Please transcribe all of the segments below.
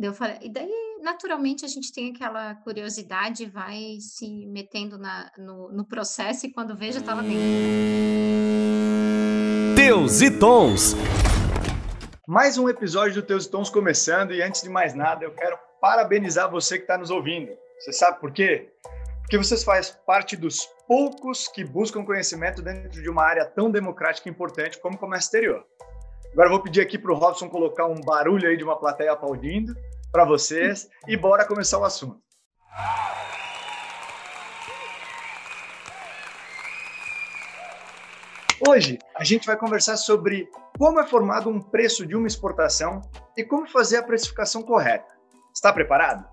Eu falei, e daí, naturalmente, a gente tem aquela curiosidade, vai se metendo na, no, no processo e quando veja, tá lá dentro. Teus e Tons. Mais um episódio do Teus e Tons começando e antes de mais nada, eu quero parabenizar você que está nos ouvindo. Você sabe por quê? Porque vocês fazem parte dos poucos que buscam conhecimento dentro de uma área tão democrática e importante como o comércio exterior. Agora eu vou pedir aqui para o Robson colocar um barulho aí de uma plateia aplaudindo para vocês e bora começar o assunto. Hoje a gente vai conversar sobre como é formado um preço de uma exportação e como fazer a precificação correta. Está preparado?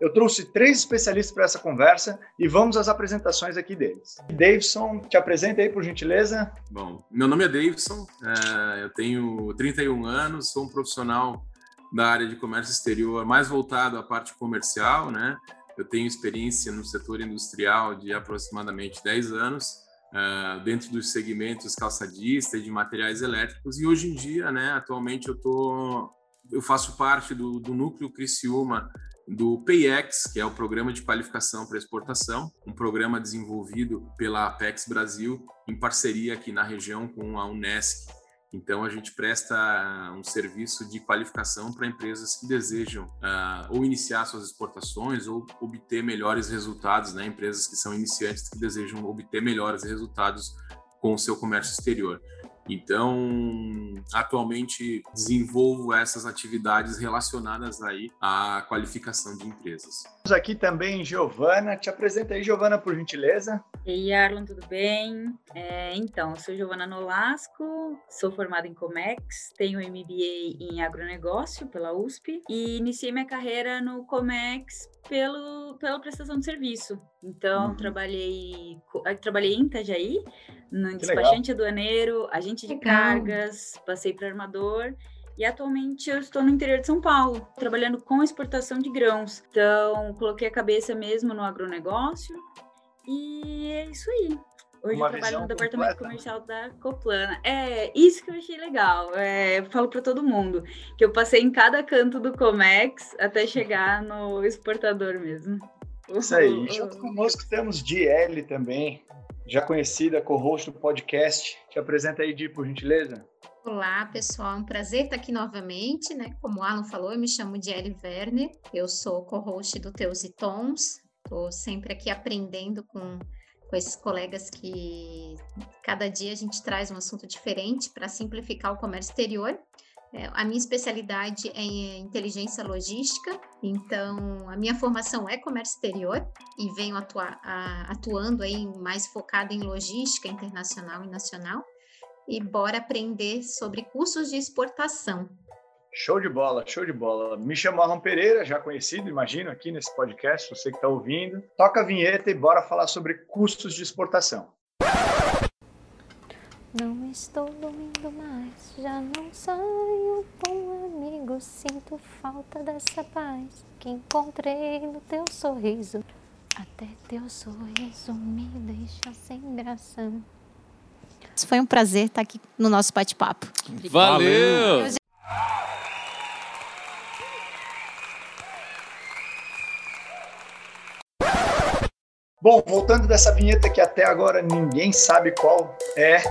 Eu trouxe três especialistas para essa conversa e vamos às apresentações aqui deles. Davidson, te apresenta aí, por gentileza. Bom, meu nome é Davidson, é, eu tenho 31 anos, sou um profissional da área de comércio exterior mais voltado à parte comercial, né? Eu tenho experiência no setor industrial de aproximadamente 10 anos, uh, dentro dos segmentos calçadista e de materiais elétricos, e hoje em dia, né, atualmente eu tô eu faço parte do, do núcleo Criciúma do PayEx, que é o Programa de Qualificação para Exportação, um programa desenvolvido pela Apex Brasil em parceria aqui na região com a Unesc. Então, a gente presta ah, um serviço de qualificação para empresas que desejam uh, ou iniciar suas exportações ou obter melhores resultados, né? empresas que são iniciantes que desejam obter melhores resultados com o seu comércio exterior. Então, atualmente desenvolvo essas atividades relacionadas aí à qualificação de empresas. Temos aqui também Giovana. Te apresenta aí, Giovana, por gentileza. E aí, Arlon, tudo bem? É, então, eu sou Giovana Nolasco, sou formada em Comex, tenho MBA em agronegócio pela USP e iniciei minha carreira no Comex pelo, pela prestação de serviço. Então, uhum. trabalhei, trabalhei em Itajaí, no que despachante legal. aduaneiro, agente de legal. cargas, passei para armador e atualmente eu estou no interior de São Paulo, trabalhando com exportação de grãos. Então, coloquei a cabeça mesmo no agronegócio e é isso aí. Hoje Uma eu trabalho no departamento completa. comercial da Coplana. É isso que eu achei legal. É, eu falo para todo mundo que eu passei em cada canto do Comex até chegar no exportador mesmo. Isso aí. Junto conosco temos DL também, já conhecida, co-host do podcast. Te apresenta aí, Di, por gentileza. Olá, pessoal. É um prazer estar aqui novamente, né? Como o Alan falou, eu me chamo Diele Werner. Eu sou co-host do Teus e Tons. Estou sempre aqui aprendendo com, com esses colegas que cada dia a gente traz um assunto diferente para simplificar o comércio exterior. É, a minha especialidade é em inteligência logística, então a minha formação é comércio exterior e venho a, atuando aí mais focada em logística internacional e nacional. E bora aprender sobre cursos de exportação. Show de bola, show de bola. Me chamo Alan Pereira, já conhecido, imagino, aqui nesse podcast, você que está ouvindo. Toca a vinheta e bora falar sobre custos de exportação. Não estou dormindo mais, já não saio com amigos. Sinto falta dessa paz que encontrei no teu sorriso. Até teu sorriso me deixa sem graça. Foi um prazer estar aqui no nosso bate-papo. Valeu! Bom, voltando dessa vinheta que até agora ninguém sabe qual é,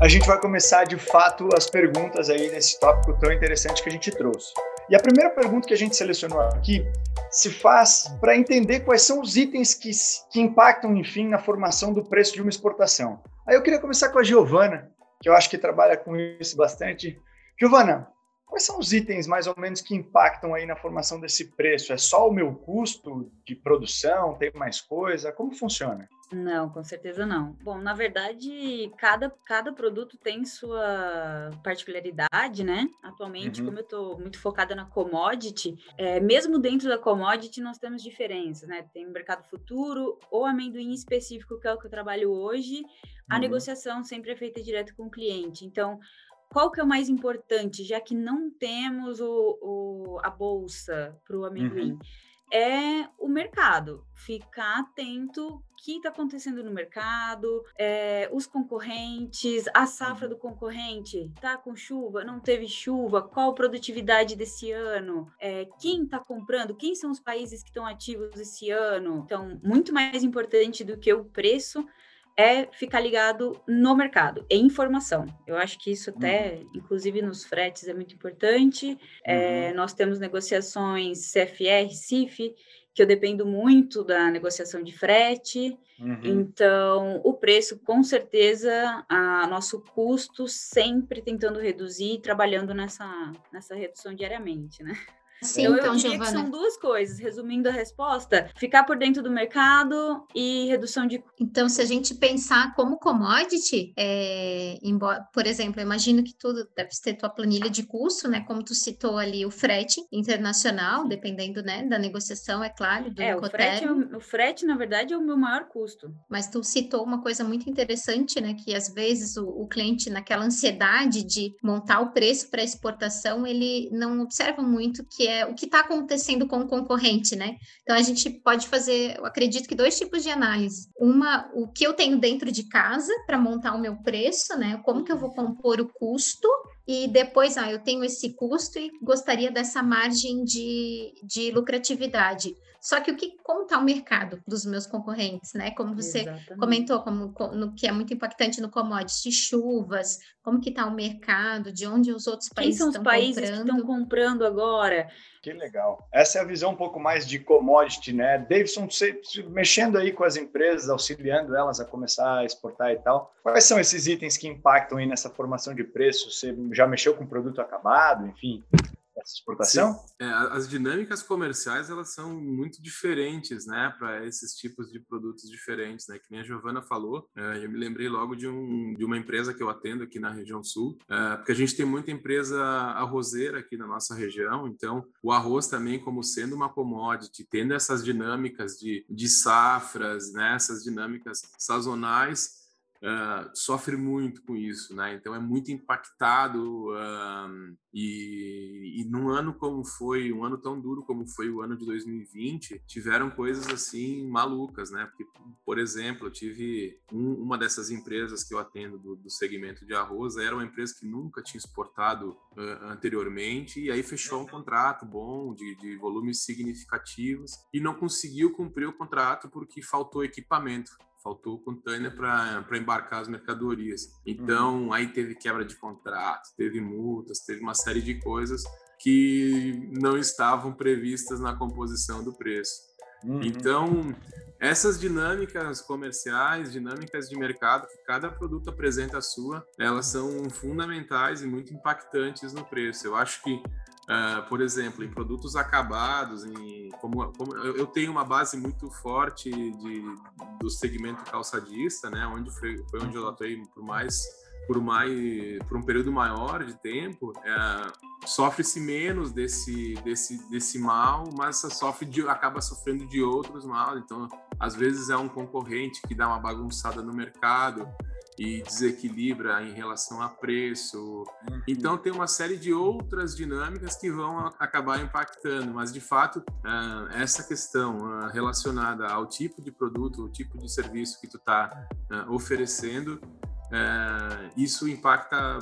a gente vai começar de fato as perguntas aí nesse tópico tão interessante que a gente trouxe. E a primeira pergunta que a gente selecionou aqui se faz para entender quais são os itens que, que impactam, enfim, na formação do preço de uma exportação. Aí eu queria começar com a Giovana, que eu acho que trabalha com isso bastante. Giovana, Quais são os itens mais ou menos que impactam aí na formação desse preço? É só o meu custo de produção? Tem mais coisa? Como funciona? Não, com certeza não. Bom, na verdade, cada, cada produto tem sua particularidade, né? Atualmente, uhum. como eu estou muito focada na commodity, é, mesmo dentro da commodity nós temos diferenças, né? Tem o mercado futuro, ou amendoim específico, que é o que eu trabalho hoje, a uhum. negociação sempre é feita direto com o cliente. Então, qual que é o mais importante, já que não temos o, o a bolsa para o amendoim? Uhum. é o mercado. Ficar atento o que está acontecendo no mercado, é, os concorrentes, a safra do concorrente, tá com chuva, não teve chuva, qual a produtividade desse ano, é, quem está comprando, quem são os países que estão ativos esse ano. Então, muito mais importante do que o preço é ficar ligado no mercado, é informação. Eu acho que isso até, uhum. inclusive nos fretes, é muito importante. É, uhum. nós temos negociações CFR, CIF, que eu dependo muito da negociação de frete. Uhum. Então, o preço, com certeza, a nosso custo sempre tentando reduzir, trabalhando nessa, nessa redução diariamente, né? Sim, então, então eu diria Giovana. que são duas coisas, resumindo a resposta, ficar por dentro do mercado e redução de... Então, se a gente pensar como commodity, é, embora, por exemplo, eu imagino que tudo deve ter tua planilha de custo, né, como tu citou ali o frete internacional, dependendo, né, da negociação, é claro, do é, o frete, é o frete, na verdade, é o meu maior custo. Mas tu citou uma coisa muito interessante, né, que às vezes o, o cliente, naquela ansiedade de montar o preço para exportação, ele não observa muito que é o que está acontecendo com o concorrente, né? Então a gente pode fazer, eu acredito que dois tipos de análise. Uma, o que eu tenho dentro de casa para montar o meu preço, né? Como que eu vou compor o custo e depois, ah, eu tenho esse custo e gostaria dessa margem de, de lucratividade. Só que o que como está o mercado dos meus concorrentes, né? Como você Exatamente. comentou, como no que é muito impactante no commodity, chuvas, como que está o mercado, de onde os outros países estão comprando. Quem são os países que estão comprando agora? Que legal. Essa é a visão um pouco mais de commodity, né? Davidson, você mexendo aí com as empresas, auxiliando elas a começar a exportar e tal. Quais são esses itens que impactam aí nessa formação de preço? Você já mexeu com produto acabado, enfim? Essa exportação? É, as dinâmicas comerciais elas são muito diferentes, né, para esses tipos de produtos diferentes, né? Que nem a Giovana falou, é, eu me lembrei logo de, um, de uma empresa que eu atendo aqui na região sul, é, porque a gente tem muita empresa arrozeira aqui na nossa região, então o arroz também como sendo uma commodity, tendo essas dinâmicas de, de safras, né, essas dinâmicas sazonais, uh, sofre muito com isso, né? Então é muito impactado uh, e, e num ano como foi, um ano tão duro como foi o ano de 2020, tiveram coisas assim malucas, né? Porque, por exemplo, eu tive um, uma dessas empresas que eu atendo do, do, segmento de arroz, era uma empresa que nunca tinha exportado uh, anteriormente e aí fechou um contrato bom de, de volumes significativos e não conseguiu cumprir o contrato porque faltou equipamento faltou o container para embarcar as mercadorias. Então, uhum. aí teve quebra de contrato, teve multas, teve uma série de coisas que não estavam previstas na composição do preço. Uhum. Então, essas dinâmicas comerciais, dinâmicas de mercado que cada produto apresenta a sua, elas são fundamentais e muito impactantes no preço. Eu acho que Uh, por exemplo, em produtos acabados, em, como, como, eu tenho uma base muito forte de, do segmento calçadista, né, onde foi, foi onde eu atuei por mais por mais por um período maior de tempo, é, sofre-se menos desse desse desse mal, mas sofre de, acaba sofrendo de outros mal. Então, às vezes é um concorrente que dá uma bagunçada no mercado e desequilibra em relação a preço. Uhum. Então tem uma série de outras dinâmicas que vão acabar impactando, mas de fato ah, essa questão ah, relacionada ao tipo de produto, o tipo de serviço que tu está ah, oferecendo, eh, isso impacta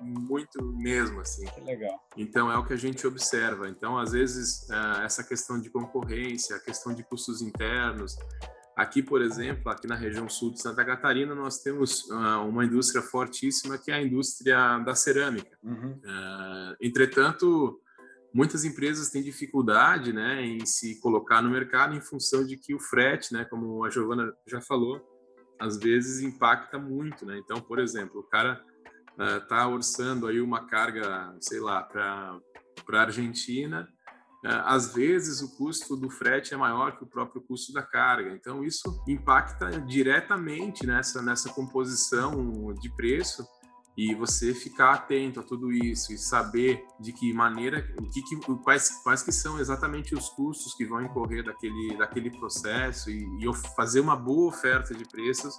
muito mesmo assim. Que legal. Então é o que a gente observa. Então às vezes essa questão de concorrência, a questão de custos internos, Aqui, por exemplo, aqui na região sul de Santa Catarina, nós temos uh, uma indústria fortíssima que é a indústria da cerâmica. Uhum. Uh, entretanto, muitas empresas têm dificuldade né, em se colocar no mercado em função de que o frete, né, como a Giovana já falou, às vezes impacta muito. Né? Então, por exemplo, o cara está uh, orçando aí uma carga, sei lá, para a Argentina às vezes o custo do frete é maior que o próprio custo da carga. Então isso impacta diretamente nessa nessa composição de preço e você ficar atento a tudo isso e saber de que maneira, o que, que quais quais que são exatamente os custos que vão incorrer daquele daquele processo e, e fazer uma boa oferta de preços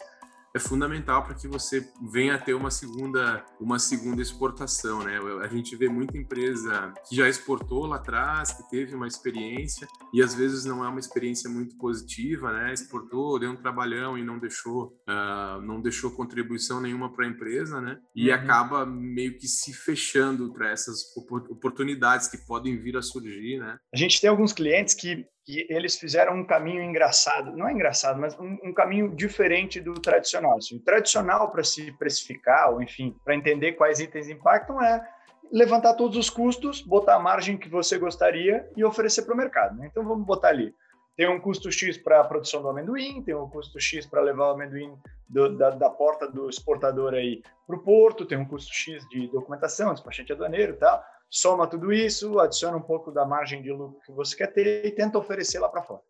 é fundamental para que você venha a ter uma segunda, uma segunda exportação, né? A gente vê muita empresa que já exportou lá atrás, que teve uma experiência e às vezes não é uma experiência muito positiva, né? Exportou, deu um trabalhão e não deixou, uh, não deixou contribuição nenhuma para a empresa, né? E uhum. acaba meio que se fechando para essas oportunidades que podem vir a surgir, né? A gente tem alguns clientes que que eles fizeram um caminho engraçado, não é engraçado, mas um, um caminho diferente do tradicional. Assim, o tradicional para se precificar, ou enfim, para entender quais itens impactam, é levantar todos os custos, botar a margem que você gostaria e oferecer para o mercado. Né? Então vamos botar ali. Tem um custo X para a produção do amendoim, tem um custo X para levar o amendoim do, da, da, porta do exportador aí para o porto, tem um custo X de documentação, despachante aduaneiro e tal soma tudo isso, adiciona um pouco da margem de lucro que você quer ter e tenta oferecer lá para fora.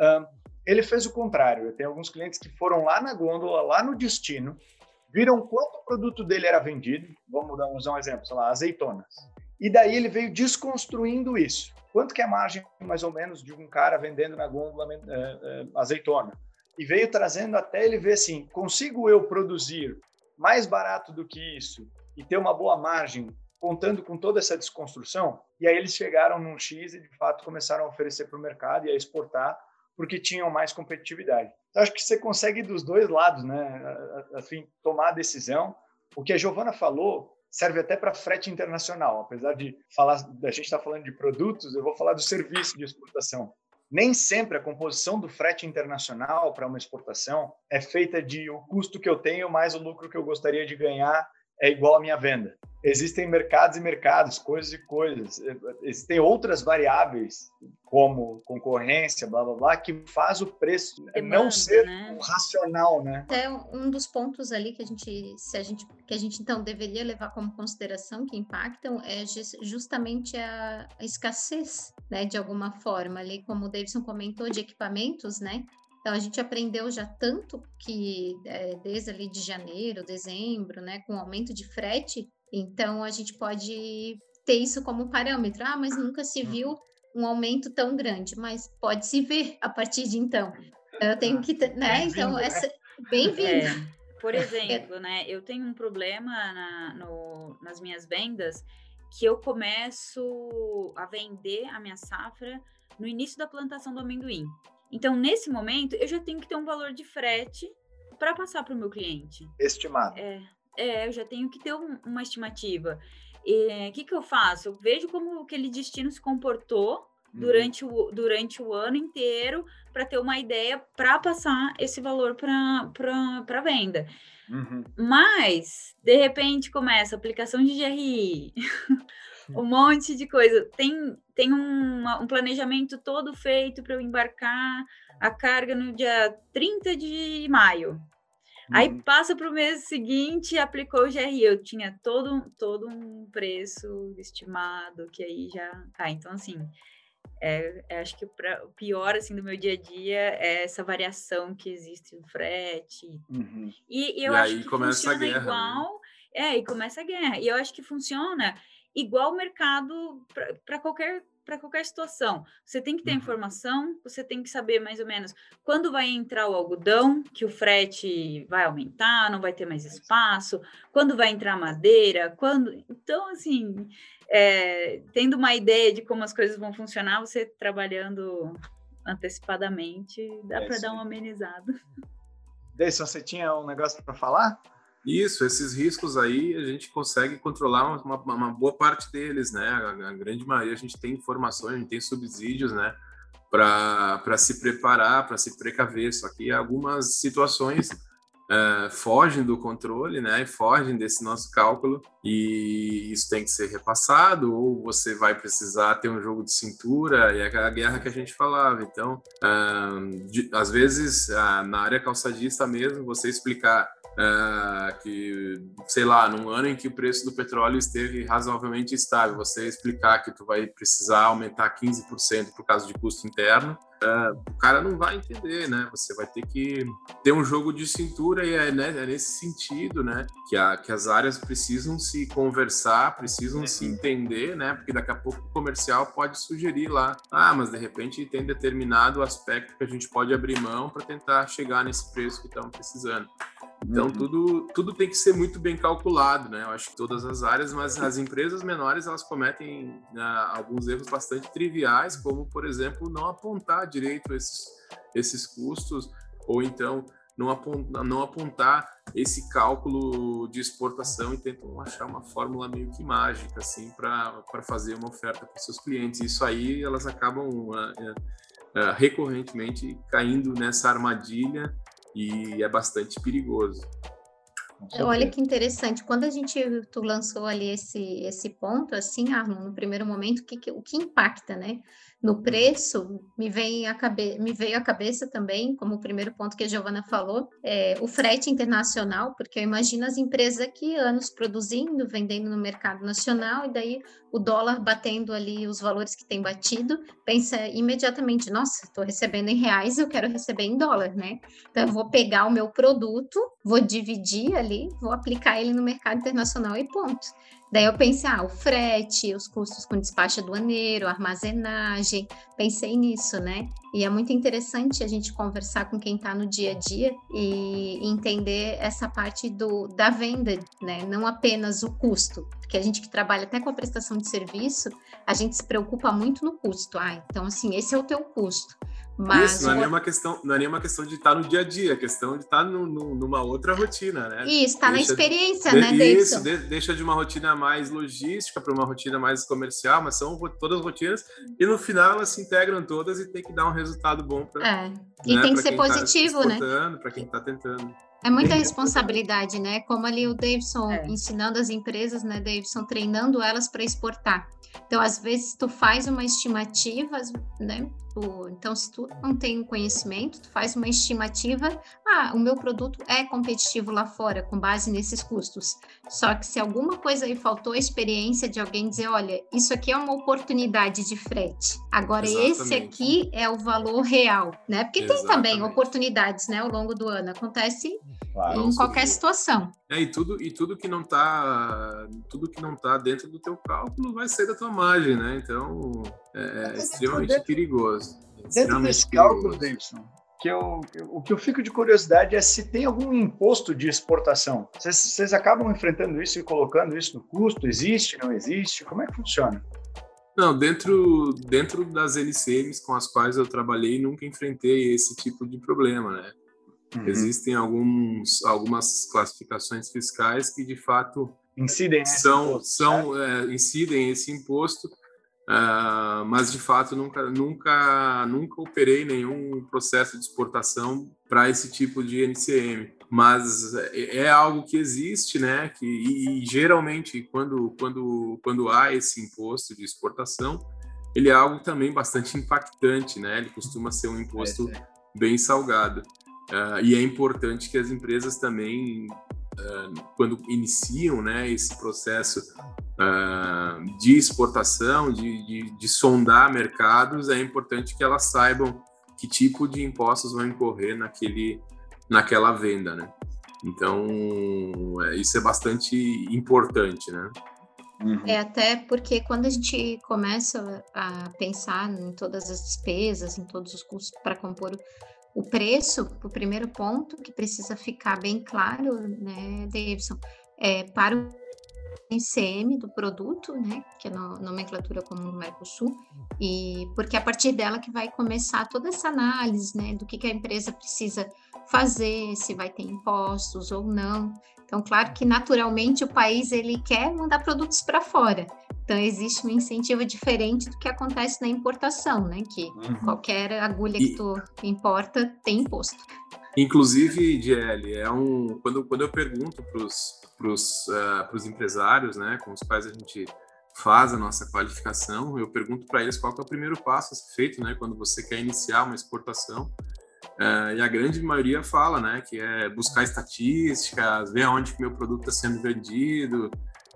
Um, ele fez o contrário. Eu tenho alguns clientes que foram lá na gôndola, lá no destino, viram quanto o produto dele era vendido. Vamos dar, um exemplo, sei lá, azeitonas. E daí ele veio desconstruindo isso. Quanto que é a margem, mais ou menos, de um cara vendendo na gôndola é, é, azeitona? E veio trazendo até ele ver assim, consigo eu produzir mais barato do que isso e ter uma boa margem contando com toda essa desconstrução, e aí eles chegaram num X e de fato começaram a oferecer para o mercado e a exportar porque tinham mais competitividade. Então, acho que você consegue dos dois lados, né? Assim, tomar a decisão. O que a Giovana falou serve até para frete internacional, apesar de falar, a gente está falando de produtos, eu vou falar do serviço de exportação. Nem sempre a composição do frete internacional para uma exportação é feita de o custo que eu tenho mais o lucro que eu gostaria de ganhar é igual à minha venda. Existem mercados e mercados, coisas e coisas. Existem outras variáveis, como concorrência, blá blá blá, que faz o preço Demanda, não ser né? racional, né? É um dos pontos ali que a gente, se a gente, que a gente então deveria levar como consideração que impactam é justamente a, a escassez, né, de alguma forma ali, como o Davidson comentou, de equipamentos, né? Então a gente aprendeu já tanto que é, desde ali de janeiro, dezembro, né, com o aumento de frete, então a gente pode ter isso como parâmetro. Ah, mas nunca se viu uhum. um aumento tão grande, mas pode se ver a partir de então. Eu tenho que, né? Então né? essa bem-vindo. É, por exemplo, né, eu tenho um problema na, no, nas minhas vendas que eu começo a vender a minha safra no início da plantação do amendoim. Então, nesse momento, eu já tenho que ter um valor de frete para passar para o meu cliente. Estimado. É, é, eu já tenho que ter um, uma estimativa. O que, que eu faço? Eu vejo como aquele destino se comportou uhum. durante, o, durante o ano inteiro para ter uma ideia para passar esse valor para venda. Uhum. Mas, de repente, começa a aplicação de GRI, um monte de coisa. Tem, tem uma, um planejamento todo feito para eu embarcar a carga no dia 30 de maio. Aí uhum. passa para o mês seguinte, aplicou o GRI. Eu tinha todo, todo um preço estimado que aí já. Ah, então, assim, é, é, acho que pra, o pior assim do meu dia a dia é essa variação que existe no frete. Uhum. E, e, eu e acho que funciona guerra, né? igual. Né? É, e começa a guerra. E eu acho que funciona igual o mercado para qualquer para qualquer situação. Você tem que ter uhum. informação, você tem que saber mais ou menos quando vai entrar o algodão, que o frete vai aumentar, não vai ter mais espaço, quando vai entrar madeira, quando. Então, assim, é, tendo uma ideia de como as coisas vão funcionar, você trabalhando antecipadamente, dá é para dar uma amenizada. Deison, você tinha um negócio para falar? Isso, esses riscos aí a gente consegue controlar uma, uma boa parte deles, né? A, a, grande maioria a gente tem informações, a gente tem subsídios, né? Para se preparar, para se precaver. Só que algumas situações é, fogem do controle, né? Fogem desse nosso cálculo e isso tem que ser repassado ou você vai precisar ter um jogo de cintura e é a guerra que a gente falava. Então, de, às vezes na área calçadista mesmo, você explicar Uh, que, sei lá, num ano em que o preço do petróleo esteve razoavelmente estável, você explicar que tu vai precisar aumentar 15% por causa de custo interno, uh, o cara não vai entender, né? Você vai ter que ter um jogo de cintura e é, né, é nesse sentido, né, que, a, que as áreas precisam se conversar, precisam se entender, né? Porque daqui a pouco o comercial pode sugerir lá, ah, mas de repente tem determinado aspecto que a gente pode abrir mão para tentar chegar nesse preço que estamos precisando. Então, uhum. tudo, tudo tem que ser muito bem calculado, né? Eu acho que todas as áreas, mas as empresas menores, elas cometem uh, alguns erros bastante triviais, como, por exemplo, não apontar direito esses, esses custos, ou então não apontar, não apontar esse cálculo de exportação e tentam achar uma fórmula meio que mágica, assim, para fazer uma oferta para seus clientes. Isso aí, elas acabam uh, uh, recorrentemente caindo nessa armadilha e é bastante perigoso. Olha que interessante. Quando a gente tu lançou ali esse esse ponto, assim, Arno, no primeiro momento, o que, o que impacta, né? No preço, me, vem a cabe me veio à cabeça também, como o primeiro ponto que a Giovana falou, é, o frete internacional, porque eu imagino as empresas aqui anos produzindo, vendendo no mercado nacional, e daí o dólar batendo ali os valores que tem batido, pensa imediatamente, nossa, estou recebendo em reais, eu quero receber em dólar, né? Então eu vou pegar o meu produto, vou dividir ali, vou aplicar ele no mercado internacional e ponto. Daí eu pensei, ah, o frete, os custos com despacho aduaneiro, armazenagem, pensei nisso, né? E é muito interessante a gente conversar com quem está no dia a dia e entender essa parte do, da venda, né? Não apenas o custo, porque a gente que trabalha até com a prestação de serviço, a gente se preocupa muito no custo. Ah, então assim, esse é o teu custo. Mas Isso, não é, nenhuma questão, não é nenhuma questão de estar no dia a dia, é questão de estar no, no, numa outra rotina, né? Isso, está na experiência, de, né, Davidson? Isso, de, deixa de uma rotina mais logística para uma rotina mais comercial, mas são todas rotinas, e no final elas se integram todas e tem que dar um resultado bom para. É. E né, tem que ser tá positivo, tá né? Para quem está tentando. É muita responsabilidade, né? Como ali o Davidson é. ensinando as empresas, né, Davidson, treinando elas para exportar. Então, às vezes, tu faz uma estimativa, né? Tu, então, se tu não tem conhecimento, tu faz uma estimativa, ah, o meu produto é competitivo lá fora, com base nesses custos. Só que se alguma coisa aí faltou a experiência de alguém dizer, olha, isso aqui é uma oportunidade de frete. Agora, Exatamente. esse aqui é o valor real, né? Porque Exatamente. tem também oportunidades, né, ao longo do ano. Acontece claro, em qualquer situação. É, e tudo, e tudo que não tá tudo que não tá dentro do teu cálculo vai ser da tua margem, né? Então é, é extremamente dentro, perigoso. Dentro extremamente desse cálculo, Davidson, que eu, o que eu fico de curiosidade é se tem algum imposto de exportação. Vocês, vocês acabam enfrentando isso e colocando isso no custo? Existe, não existe? Como é que funciona? Não, dentro, dentro das LCMs com as quais eu trabalhei, nunca enfrentei esse tipo de problema, né? Uhum. Existem alguns, algumas classificações fiscais que de fato incidem são, imposto, são né? é, incidem esse imposto, uh, mas de fato nunca nunca nunca operei nenhum processo de exportação para esse tipo de NCM. Mas é, é algo que existe, né? Que e, e geralmente quando quando quando há esse imposto de exportação, ele é algo também bastante impactante, né? Ele costuma ser um imposto é, é. bem salgado. Uh, e é importante que as empresas também, uh, quando iniciam né, esse processo uh, de exportação, de, de, de, sondar mercados, é importante que elas saibam que tipo de impostos vão incorrer naquele, naquela venda. Né? Então, é, isso é bastante importante. Né? Uhum. É até porque quando a gente começa a pensar em todas as despesas, em todos os custos para compor o preço, o primeiro ponto que precisa ficar bem claro, né, Davidson, é para o NCM do produto, né, que é a nomenclatura comum do Mercosul, e porque é a partir dela que vai começar toda essa análise, né, do que, que a empresa precisa fazer, se vai ter impostos ou não. Então, claro que naturalmente o país ele quer mandar produtos para fora, então, existe um incentivo diferente do que acontece na importação, né? Que uhum. qualquer agulha e... que tu importa tem imposto. Inclusive, DL, é um quando, quando eu pergunto para os uh, empresários, né, com os quais a gente faz a nossa qualificação, eu pergunto para eles qual é o primeiro passo a ser feito, né, quando você quer iniciar uma exportação. Uh, e a grande maioria fala, né, que é buscar estatísticas, ver aonde que meu produto está sendo vendido,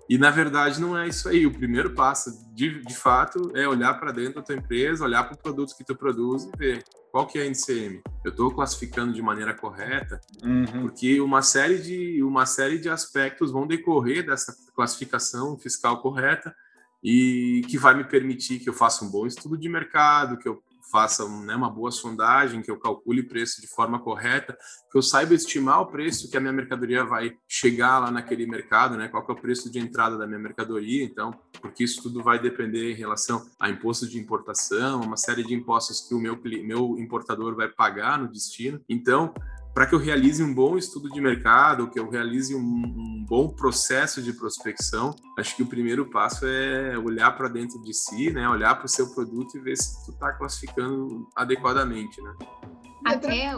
e na verdade não é isso aí. O primeiro passo, de, de fato, é olhar para dentro da tua empresa, olhar para o produto que tu produz e ver qual que é a NCM. Eu estou classificando de maneira correta, uhum. porque uma série de uma série de aspectos vão decorrer dessa classificação fiscal correta e que vai me permitir que eu faça um bom estudo de mercado, que eu faça né, uma boa sondagem, que eu calcule preço de forma correta, que eu saiba estimar o preço que a minha mercadoria vai chegar lá naquele mercado, né? Qual é o preço de entrada da minha mercadoria, então, porque isso tudo vai depender em relação a imposto de importação, uma série de impostos que o meu, meu importador vai pagar no destino. Então, para que eu realize um bom estudo de mercado, que eu realize um, um bom processo de prospecção, acho que o primeiro passo é olhar para dentro de si, né? Olhar para o seu produto e ver se tu está classificando adequadamente, né? Até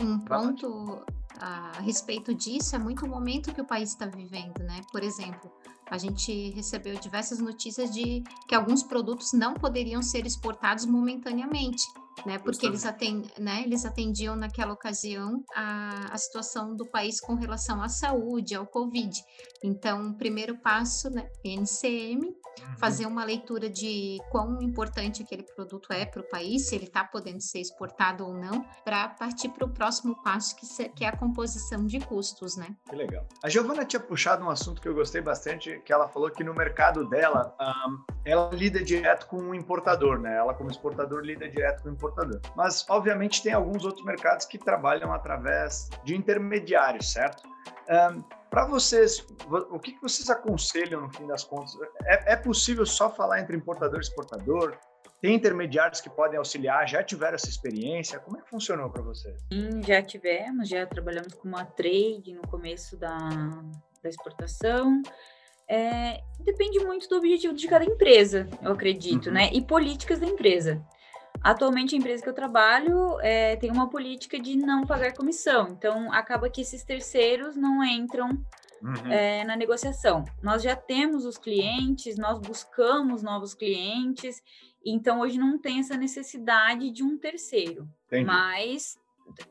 um ponto a respeito disso é muito o momento que o país está vivendo, né? Por exemplo, a gente recebeu diversas notícias de que alguns produtos não poderiam ser exportados momentaneamente né? Porque eles, atend, né, eles atendiam naquela ocasião a, a situação do país com relação à saúde, ao Covid. Então, o primeiro passo, né, NCM, uhum. fazer uma leitura de quão importante aquele produto é para o país, se ele está podendo ser exportado ou não, para partir para o próximo passo, que, se, que é a composição de custos, né? Que legal. A Giovana tinha puxado um assunto que eu gostei bastante, que ela falou que no mercado dela, um, ela lida direto com o importador, né? Ela, como exportador, lida direto com o importador. Mas, obviamente, tem alguns outros mercados que trabalham através de intermediários, certo? Um, Para vocês, o que, vocês aconselham no fim das contas? É, é possível só falar entre importador e exportador? Tem intermediários que podem auxiliar? Já tiveram essa experiência? Como é que funcionou para vocês? Sim, já tivemos, já trabalhamos com uma trade no começo da, da exportação. É, depende muito do objetivo de cada empresa, eu acredito, uhum. né? E políticas da empresa. Atualmente, a empresa que eu trabalho é, tem uma política de não pagar comissão, então acaba que esses terceiros não entram uhum. é, na negociação. Nós já temos os clientes, nós buscamos novos clientes, então hoje não tem essa necessidade de um terceiro. Entendi. Mas,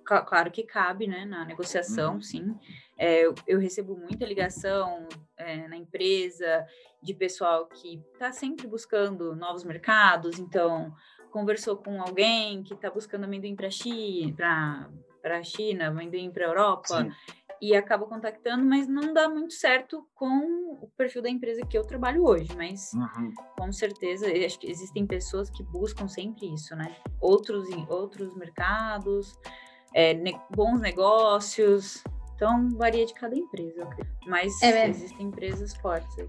claro que cabe né, na negociação, uhum. sim. É, eu, eu, recebo muita ligação é, na empresa de pessoal que está sempre buscando novos mercados, então conversou com alguém que está buscando amendoim para para a China, amendoim para a Europa, Sim. e acaba contactando, mas não dá muito certo com o perfil da empresa que eu trabalho hoje, mas uhum. com certeza acho que existem pessoas que buscam sempre isso, né? Outros outros mercados, é, ne bons negócios, então varia de cada empresa, mas é, existem empresas fortes. Aí.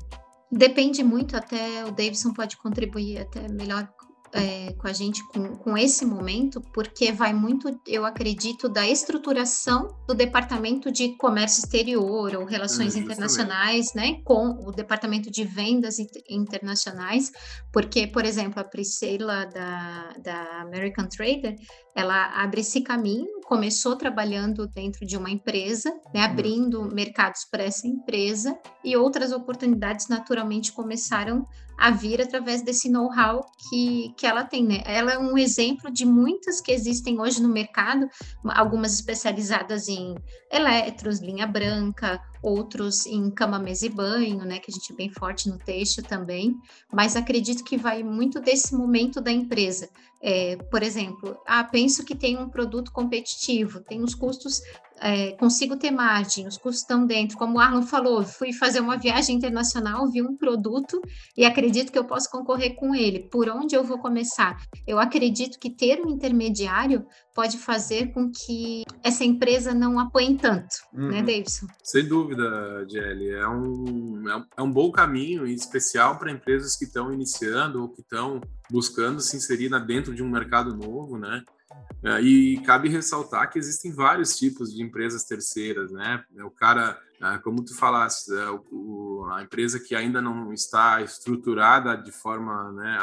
Depende muito, até o Davidson pode contribuir até melhor é, com a gente com, com esse momento, porque vai muito, eu acredito, da estruturação do departamento de comércio exterior ou relações é, internacionais, né, com o departamento de vendas internacionais, porque, por exemplo, a Priscila da, da American Trader, ela abre esse caminho, começou trabalhando dentro de uma empresa, né, uhum. abrindo mercados para essa empresa, e outras oportunidades naturalmente começaram a vir através desse know-how que, que ela tem. Né? Ela é um exemplo de muitas que existem hoje no mercado, algumas especializadas em eletros, linha branca, outros em cama, mesa e banho, né, que a gente é bem forte no texto também, mas acredito que vai muito desse momento da empresa. É, por exemplo, ah, penso que tem um produto competitivo, tem os custos é, consigo ter margem, os custos estão dentro. Como o Arno falou, fui fazer uma viagem internacional, vi um produto e acredito que eu posso concorrer com ele. Por onde eu vou começar? Eu acredito que ter um intermediário pode fazer com que essa empresa não apanhe tanto, né, uhum. né, Davidson? Sem dúvida, Jelly. É um, é um, é um bom caminho, em especial para empresas que estão iniciando ou que estão buscando se inserir dentro de um mercado novo, né? É, e cabe ressaltar que existem vários tipos de empresas terceiras, né? O cara, é, como tu falaste, é, a empresa que ainda não está estruturada de forma né,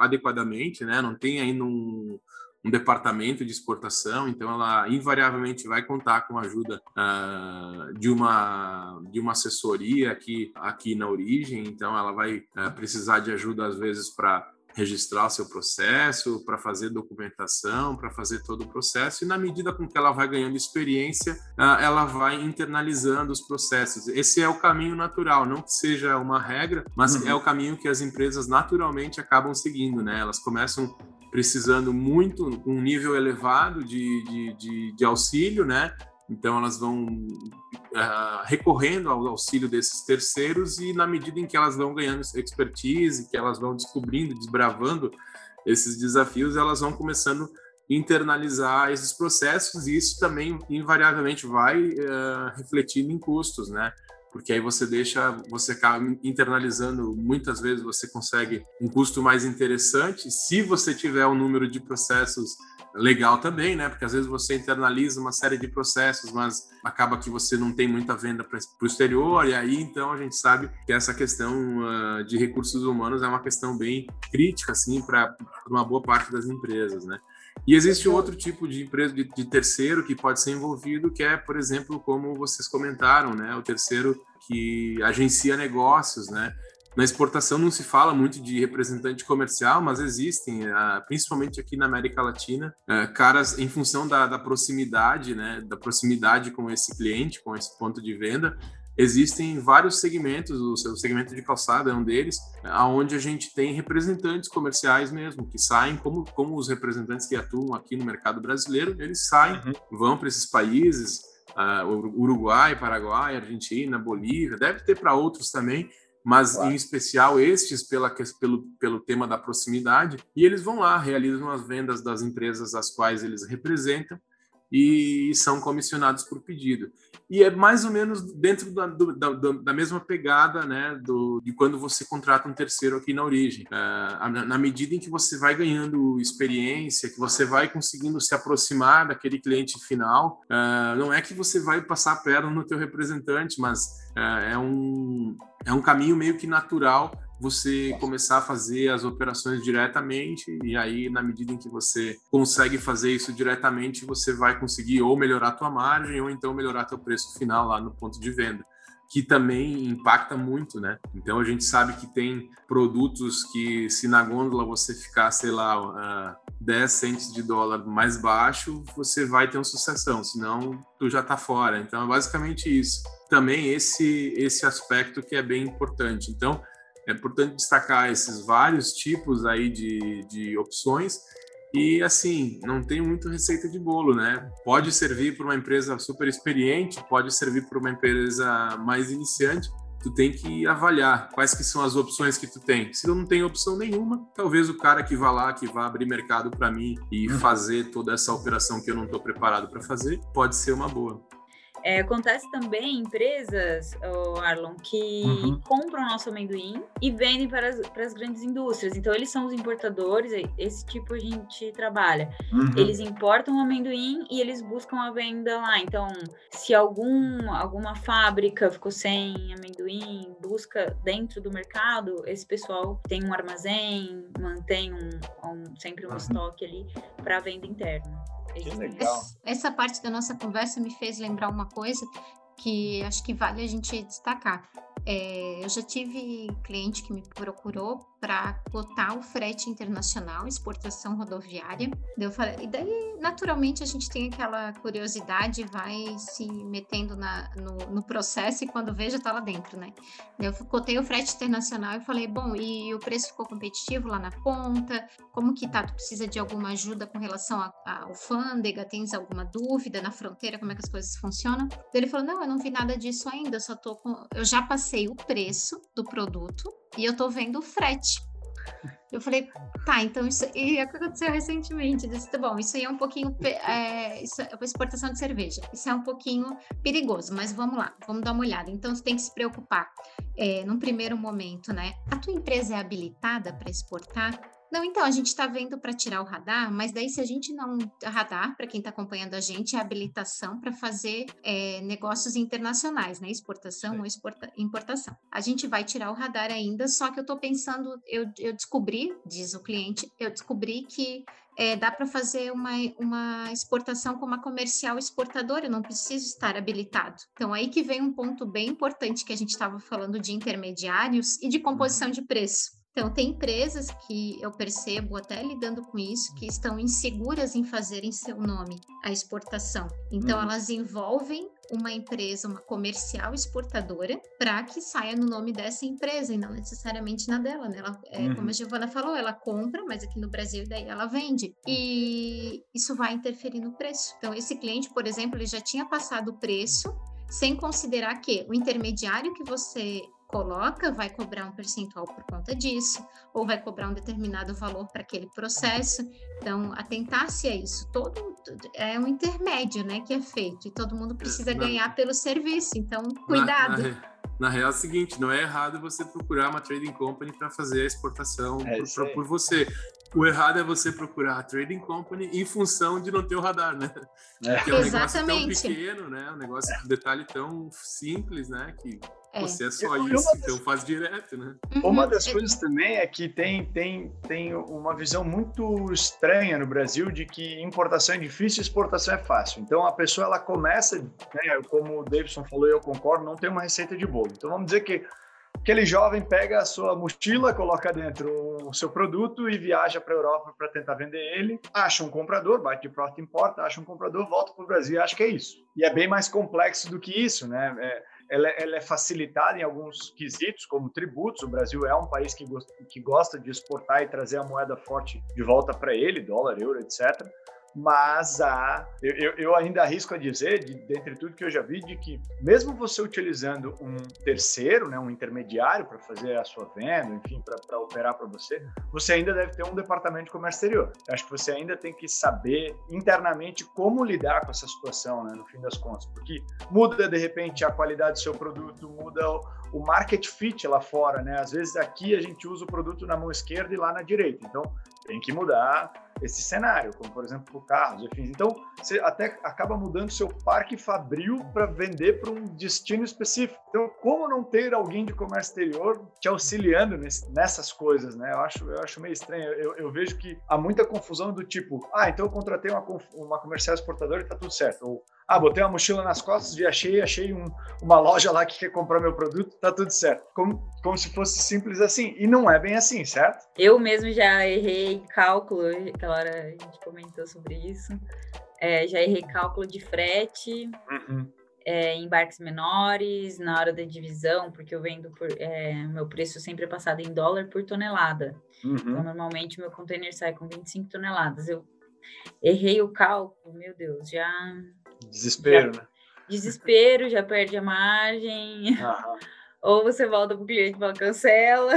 adequadamente, né? Não tem ainda um, um departamento de exportação, então ela invariavelmente vai contar com a ajuda uh, de uma de uma assessoria aqui aqui na origem, então ela vai uh, precisar de ajuda às vezes para registrar o seu processo, para fazer documentação, para fazer todo o processo, e na medida com que ela vai ganhando experiência, ela vai internalizando os processos. Esse é o caminho natural, não que seja uma regra, mas uhum. é o caminho que as empresas naturalmente acabam seguindo, né? Elas começam precisando muito, um nível elevado de, de, de, de auxílio, né? Então, elas vão uh, recorrendo ao auxílio desses terceiros e, na medida em que elas vão ganhando expertise, que elas vão descobrindo, desbravando esses desafios, elas vão começando a internalizar esses processos e isso também invariavelmente vai uh, refletindo em custos, né? Porque aí você deixa, você acaba internalizando, muitas vezes você consegue um custo mais interessante se você tiver um número de processos legal também, né? Porque às vezes você internaliza uma série de processos, mas acaba que você não tem muita venda para o exterior, e aí então a gente sabe que essa questão uh, de recursos humanos é uma questão bem crítica, assim, para uma boa parte das empresas, né? E existe outro tipo de empresa de, de, terceiro que pode ser envolvido, que é, por exemplo, como vocês comentaram, né? O terceiro que agencia negócios, né? Na exportação não se fala muito de representante comercial, mas existem, ah, principalmente aqui na América Latina, ah, caras em função da, da proximidade, né, da proximidade com esse cliente, com esse ponto de venda, existem vários segmentos, o segmento de calçada é um deles, aonde a gente tem representantes comerciais mesmo, que saem como, como os representantes que atuam aqui no mercado brasileiro, eles saem, uhum. vão para esses países, uh, Uruguai, Paraguai, Argentina, Bolívia, deve ter para outros também, mas claro. em especial estes pela, pelo, pelo tema da proximidade, e eles vão lá, realizam as vendas das empresas as quais eles representam e são comissionados por pedido. E é mais ou menos dentro da, do, da, da, mesma pegada né, do, de quando você contrata um terceiro aqui na origem. Uh, na, medida em que você vai ganhando experiência, que você vai conseguindo se aproximar daquele cliente final, uh, não é que você vai passar a perna no teu representante, mas uh, é, um, é um caminho meio que natural você começar a fazer as operações diretamente e aí na medida em que você consegue fazer isso diretamente, você vai conseguir ou melhorar a tua margem ou então melhorar teu preço final lá no ponto de venda que também impacta muito, né? Então a gente sabe que tem produtos que se na gôndola você ficar, sei lá, uh, 10 centes de dólar mais baixo, você vai ter uma sucessão, senão tu já tá fora. Então é basicamente isso. Também esse esse aspecto que é bem importante. Então é importante destacar esses vários tipos aí de, de opções e assim, não tem muito receita de bolo, né? Pode servir para uma empresa super experiente, pode servir para uma empresa mais iniciante. Tu tem que avaliar quais que são as opções que tu tem. Se eu não tem opção nenhuma, talvez o cara que vá lá, que vá abrir mercado para mim e hum. fazer toda essa operação que eu não estou preparado para fazer, pode ser uma boa. É, acontece também empresas, oh, Arlon, que uhum. compram nosso amendoim e vendem para as, para as grandes indústrias. Então, eles são os importadores, esse tipo a gente trabalha. Uhum. Eles importam o amendoim e eles buscam a venda lá. Então, se algum, alguma fábrica ficou sem amendoim, busca dentro do mercado, esse pessoal tem um armazém, mantém um, um sempre um uhum. estoque ali para venda interna. Que legal. Essa parte da nossa conversa me fez lembrar uma coisa que acho que vale a gente destacar. É, eu já tive cliente que me procurou para cotar o frete internacional, exportação rodoviária. Falei, e daí, naturalmente, a gente tem aquela curiosidade, vai se metendo na, no, no, processo e quando veja, tá lá dentro, né? Eu cotei o frete internacional e falei, bom, e o preço ficou competitivo lá na ponta? Como que tá? Tu precisa de alguma ajuda com relação à alfândega? Tens alguma dúvida na fronteira? Como é que as coisas funcionam? Ele falou, não, eu não vi nada disso ainda, só tô com... Eu já passei o preço do produto, e eu tô vendo o frete. Eu falei, tá, então isso e é o que aconteceu recentemente. Eu disse, tá bom, isso aí é um pouquinho, é, isso é exportação de cerveja. Isso é um pouquinho perigoso, mas vamos lá, vamos dar uma olhada. Então, você tem que se preocupar é, num primeiro momento, né? A tua empresa é habilitada para exportar? Não, então, a gente está vendo para tirar o radar, mas daí se a gente não. Radar, para quem está acompanhando a gente, é habilitação para fazer é, negócios internacionais, né? Exportação ou exporta, importação. A gente vai tirar o radar ainda, só que eu estou pensando, eu, eu descobri, diz o cliente, eu descobri que é, dá para fazer uma, uma exportação com uma comercial exportadora, eu não preciso estar habilitado. Então, aí que vem um ponto bem importante que a gente estava falando de intermediários e de composição uhum. de preço. Então, tem empresas que eu percebo, até lidando com isso, que estão inseguras em fazer em seu nome a exportação. Então, uhum. elas envolvem uma empresa, uma comercial exportadora, para que saia no nome dessa empresa e não necessariamente na dela. Né? Ela, é, uhum. Como a Giovana falou, ela compra, mas aqui no Brasil daí ela vende. E isso vai interferir no preço. Então, esse cliente, por exemplo, ele já tinha passado o preço sem considerar que o intermediário que você coloca vai cobrar um percentual por conta disso, ou vai cobrar um determinado valor para aquele processo. Então, atentar-se a isso. Todo é um intermédio, né, que é feito e todo mundo precisa na, ganhar pelo serviço. Então, cuidado. Na, na, na, real é o seguinte, não é errado você procurar uma trading company para fazer a exportação é por, por, você. O errado é você procurar a trading company em função de não ter o radar, né? É. Porque é um Exatamente. negócio tão pequeno, né? Um negócio, um detalhe tão simples, né? Que é. Você é só isso, então faz direto, né? Uhum. Uma das coisas também é que tem, tem, tem uma visão muito estranha no Brasil de que importação é difícil, exportação é fácil. Então a pessoa ela começa, né, como o Davidson falou e eu concordo, não tem uma receita de bolo. Então vamos dizer que aquele jovem pega a sua mochila, coloca dentro o seu produto e viaja para a Europa para tentar vender ele, acha um comprador, bate de porta em porta, acha um comprador, volta para o Brasil e acha que é isso. E é bem mais complexo do que isso, né? É, ela, é, ela, é facilitada em alguns quesitos, como tributos. O Brasil é um país que que gosta de exportar e trazer a moeda forte de volta para ele, dólar, euro, etc mas há, eu, eu, ainda arrisco a dizer, de, dentre tudo que eu já vi, de que mesmo você utilizando um terceiro, né, um intermediário para fazer a sua venda, enfim, para operar para você, você ainda deve ter um departamento de comércio exterior. Eu acho que você ainda tem que saber internamente como lidar com essa situação, né, no fim das contas, porque muda de repente a qualidade do seu produto, muda o, o market fit lá fora, né? Às vezes aqui a gente usa o produto na mão esquerda e lá na direita, então tem que mudar esse cenário, como por exemplo por carros, enfim. Então, você até acaba mudando seu parque fabril para vender para um destino específico. Então, como não ter alguém de comércio exterior te auxiliando nesse, nessas coisas, né? Eu acho, eu acho meio estranho. Eu, eu, vejo que há muita confusão do tipo, ah, então eu contratei uma, uma comercial exportadora e tá tudo certo. Ou, ah, botei uma mochila nas costas, viajei, achei um, uma loja lá que quer comprar meu produto, tá tudo certo. Como, como se fosse simples assim. E não é bem assim, certo? Eu mesmo já errei cálculo, hora a gente comentou sobre isso. É, já errei cálculo de frete. Uhum. É, embarques menores, na hora da divisão, porque eu vendo por. É, meu preço sempre é passado em dólar por tonelada. Uhum. Então, normalmente, meu container sai com 25 toneladas. Eu errei o cálculo, meu Deus, já Desespero, já, né? Desespero, já perde a margem. Ou você volta para o cliente e fala, cancela.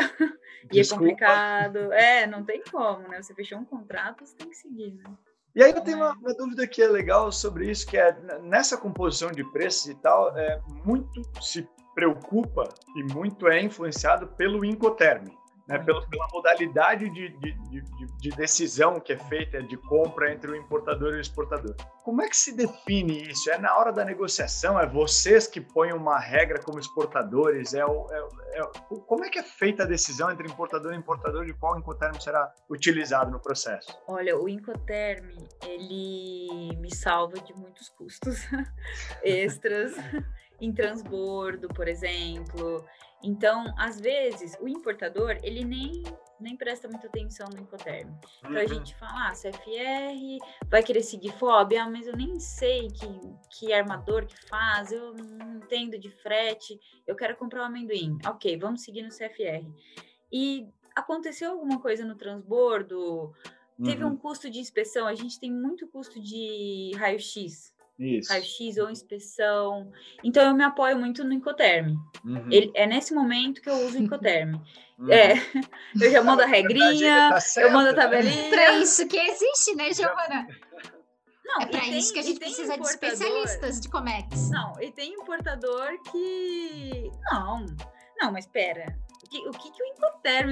E é complicado. É, não tem como, né? Você fechou um contrato, você tem que seguir, né? E aí eu tenho uma, uma, dúvida que é legal sobre isso, que é nessa composição de preços e tal, é, muito se preocupa e muito é influenciado pelo Incoterm né, pela, pela modalidade de, de, de, de, decisão que é feita de compra entre o importador e o exportador. Como é que se define isso? É na hora da negociação? É vocês que põem uma regra como exportadores? É, o, é, é como é que é feita a decisão entre importador e importador de qual Incoterm será utilizado no processo? Olha, o Incoterm, ele me salva de muitos custos extras em transbordo, por exemplo. Então, às vezes, o importador, ele nem, nem presta muita atenção no Incoterm. Então, uhum. a gente fala, ah, CFR, vai querer seguir FOB, ah, mas eu nem sei que, que armador que faz, eu não entendo de frete, eu quero comprar um amendoim. Ok, vamos seguir no CFR. E aconteceu alguma coisa no transbordo, teve uhum. um custo de inspeção, a gente tem muito custo de raio-x, raio-x ou inspeção. Então eu me apoio muito no Incoterm. Uhum. Ele, é nesse momento que eu uso o Incoterm. Uhum. É, eu já mando a regrinha, tá certo, eu mando a tabelinha. Para isso que existe, né, Giovana? Não, é para isso que a gente precisa de especialistas de Comex. Não, e tem importador que. Não, não, mas espera que, o que, que o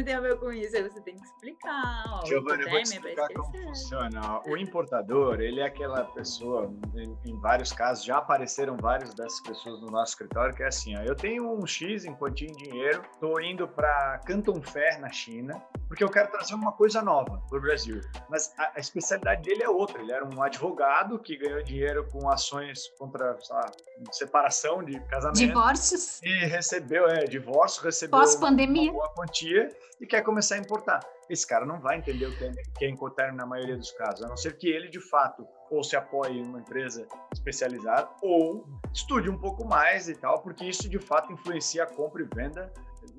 tem a ver com isso? Aí você tem que explicar. Ó, Giovana, eu vou te é explicar é como funciona. O importador, ele é aquela pessoa, em, em, vários casos, já apareceram várias dessas pessoas no nosso escritório, que é assim, ó, eu tenho um X em quantia em dinheiro, estou indo para Canton Fair, na China, porque eu quero trazer uma coisa nova para o Brasil. Mas a, a, especialidade dele é outra. Ele era um advogado que ganhou dinheiro com ações contra lá, separação de casamento. Divórcios. E recebeu, é, divórcio, recebeu... Pós-pandemia uma boa quantia e quer começar a importar. Esse cara não vai entender o que é, que é Incoterm na maioria dos casos, a não ser que ele, de fato, ou se apoie em uma empresa especializada, ou estude um pouco mais e tal, porque isso, de fato, influencia a compra e venda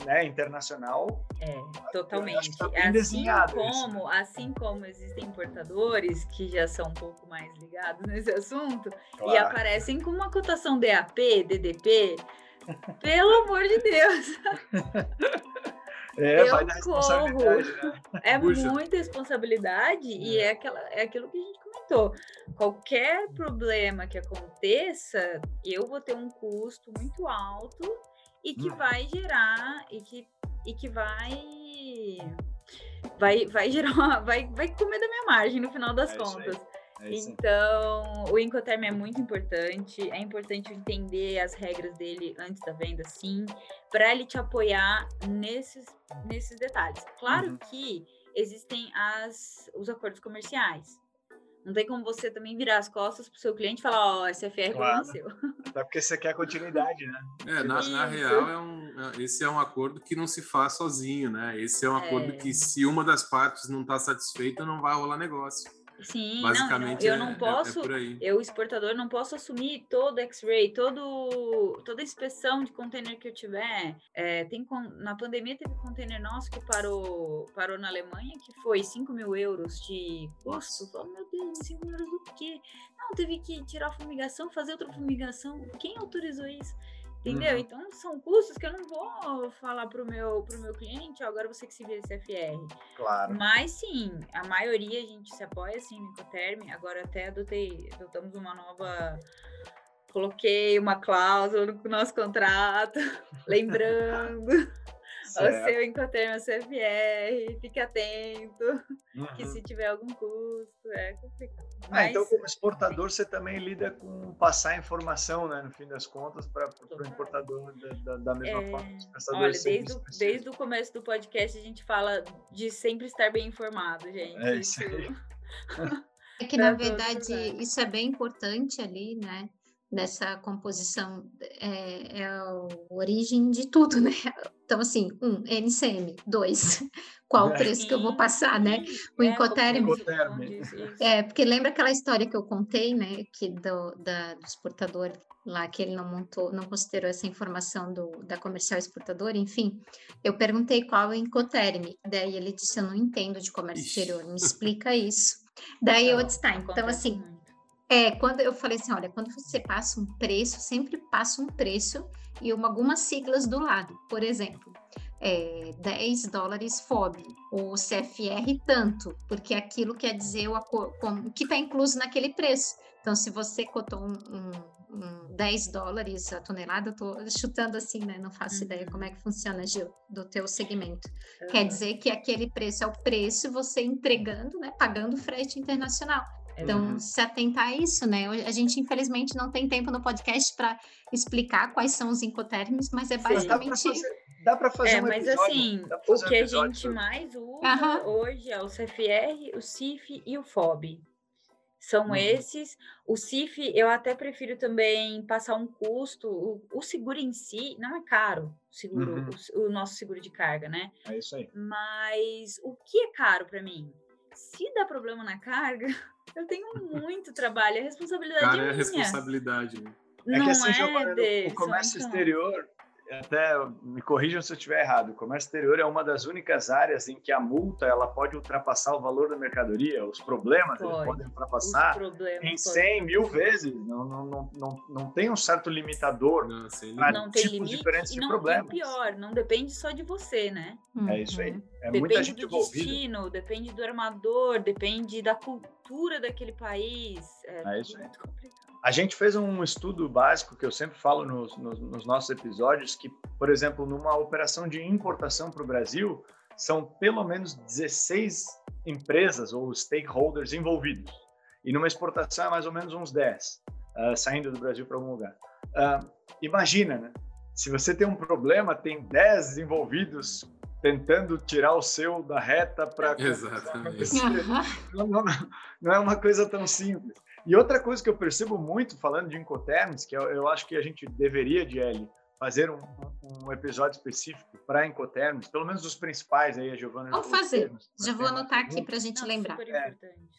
né, internacional. É, totalmente. Tá assim como, isso. assim como existem importadores que já são um pouco mais ligados nesse assunto claro. e aparecem com uma cotação DAP, DDP, Pelo amor de Deus. É, eu vai responsabilidade, corro. né? É Puxa. muita responsabilidade e é, aquela, é aquilo que a gente comentou. Qualquer problema que aconteça, eu vou ter um custo muito alto e que Hum. vai gerar e que, e que vai vai vai gerar uma, vai vai comer da minha margem no final das É contas. É. Então, o Incoterm é muito importante. É importante entender as regras dele antes da venda, sim, para ele te apoiar nesses, nesses detalhes. Claro Uhum. que existem as, os acordos comerciais. Não tem como você também virar as costas para o seu cliente e falar: Ó, SFR Claro. venceu. Até porque você quer continuidade, né? É, na, na real, é um, é- esse é um acordo que não se faz sozinho, né? Esse é um acordo É. que, se uma das partes não está satisfeita, não vai rolar negócio. Sim, Basicamente, não, eu é, não é- posso. é. Eu, exportador, não posso assumir todo X-ray, todo, toda inspeção de container que eu tiver. É, tem, na pandemia teve container nosso que parou, parou na Alemanha, que foi 5 mil euros de custo. Oh, meu Deus, 5 mil euros do quê? Não, teve que tirar a fumigação, fazer outra fumigação. Quem autorizou isso? Entendeu? Uhum. Então são custos que eu não vou falar pro meu, pro meu cliente, ó, agora você que se vira CFR. Claro. Mas sim, a maioria a gente se apoia assim no Incoterm. Agora até adotei, adotamos uma nova. Coloquei uma cláusula no nosso contrato, lembrando o seu Incoterm é CFR, fique atento, que Uhum. se tiver algum custo, é complicado. Ah, Mas então, como exportador, você também lida com passar informação, né, no fim das contas, para o importador da, da- da mesma É, forma que os prestadores Olha, de desde o, desde o começo do podcast a gente fala de sempre estar bem informado, gente. É isso aí. É que, na verdade, isso é bem importante ali, né? Nessa composição, é, é a origem de tudo, né? Então, assim, um, NCM, dois, qual o É. preço que eu vou passar, né? O é, Incoterm. É, porque lembra aquela história que eu contei, né? Que do, da, do exportador lá, que ele não montou, não considerou essa informação do, da comercial exportadora, enfim. Eu perguntei qual é o Incoterm, daí ele disse, eu não entendo de comércio exterior, me explica isso. Daí eu Não, disse, tá, então assim. É, quando eu falei assim, olha, quando você passa um preço, sempre passa um preço e uma, algumas siglas do lado. Por exemplo, é, 10 dólares FOB, ou CFR tanto, porque aquilo quer dizer o, como- que está incluso naquele preço. Então, se você cotou um, um, um 10 dólares a tonelada, eu tô chutando assim, né? Não faço ideia como é que funciona, Gil, do teu segmento. Quer dizer que aquele preço é o preço você entregando, né? Pagando frete internacional. Então, Uhum. se atentar a isso, né? A gente, infelizmente, não tem tempo no podcast para explicar quais são os incoterms, mas é Sim. Mas dá para basicamente. fazer, dá pra fazer É, um mas episódio, assim, o um que a episódio gente sobre- mais usa Aham. hoje é o CFR, o CIF e o FOB. São Uhum. esses. O CIF, eu até prefiro também passar um custo. O, o seguro em si não é caro, o seguro, Uhum. o o, nosso seguro de carga, né? É isso aí. Mas o que é caro para mim? Se dá problema na carga, eu tenho muito trabalho, a responsabilidade Cara, é é minha. responsabilidade. né? É não que assim, é Giovana, o comércio então. exterior, até me corrijam se eu estiver errado, o comércio exterior é uma das únicas áreas em que a multa ela pode ultrapassar o valor da mercadoria, os problemas eles Pode. podem ultrapassar problemas em podem 100 mil acontecer. vezes. Não, não, não, não, não tem um certo limitador. Não, limite. não tem tipos limite diferentes e de não problemas. e pior, não depende só de você, né? É isso aí. É muita depende gente do envolvida. destino, depende do armador, depende da cultura daquele país. É, É isso aí. muito complicado. A gente fez um estudo básico que eu sempre falo nos, nos- nos nossos episódios, que, por exemplo, numa operação de importação para o Brasil, são pelo menos 16 empresas ou stakeholders envolvidos. E numa exportação é mais ou menos uns 10, ah, saindo do Brasil para algum lugar. Ah, imagina, né? Se você tem um problema, tem 10 envolvidos tentando tirar o seu da reta para Exatamente. não, não, não é uma coisa tão simples. E outra coisa que eu percebo muito falando de Incoterms, que eu, eu acho que a gente deveria, DL, fazer um, um- episódio específico para Incoterms, pelo menos os principais aí, a Giovana. Vamos fazer. termos, Já vou anotar aqui para a gente Não, lembrar. É.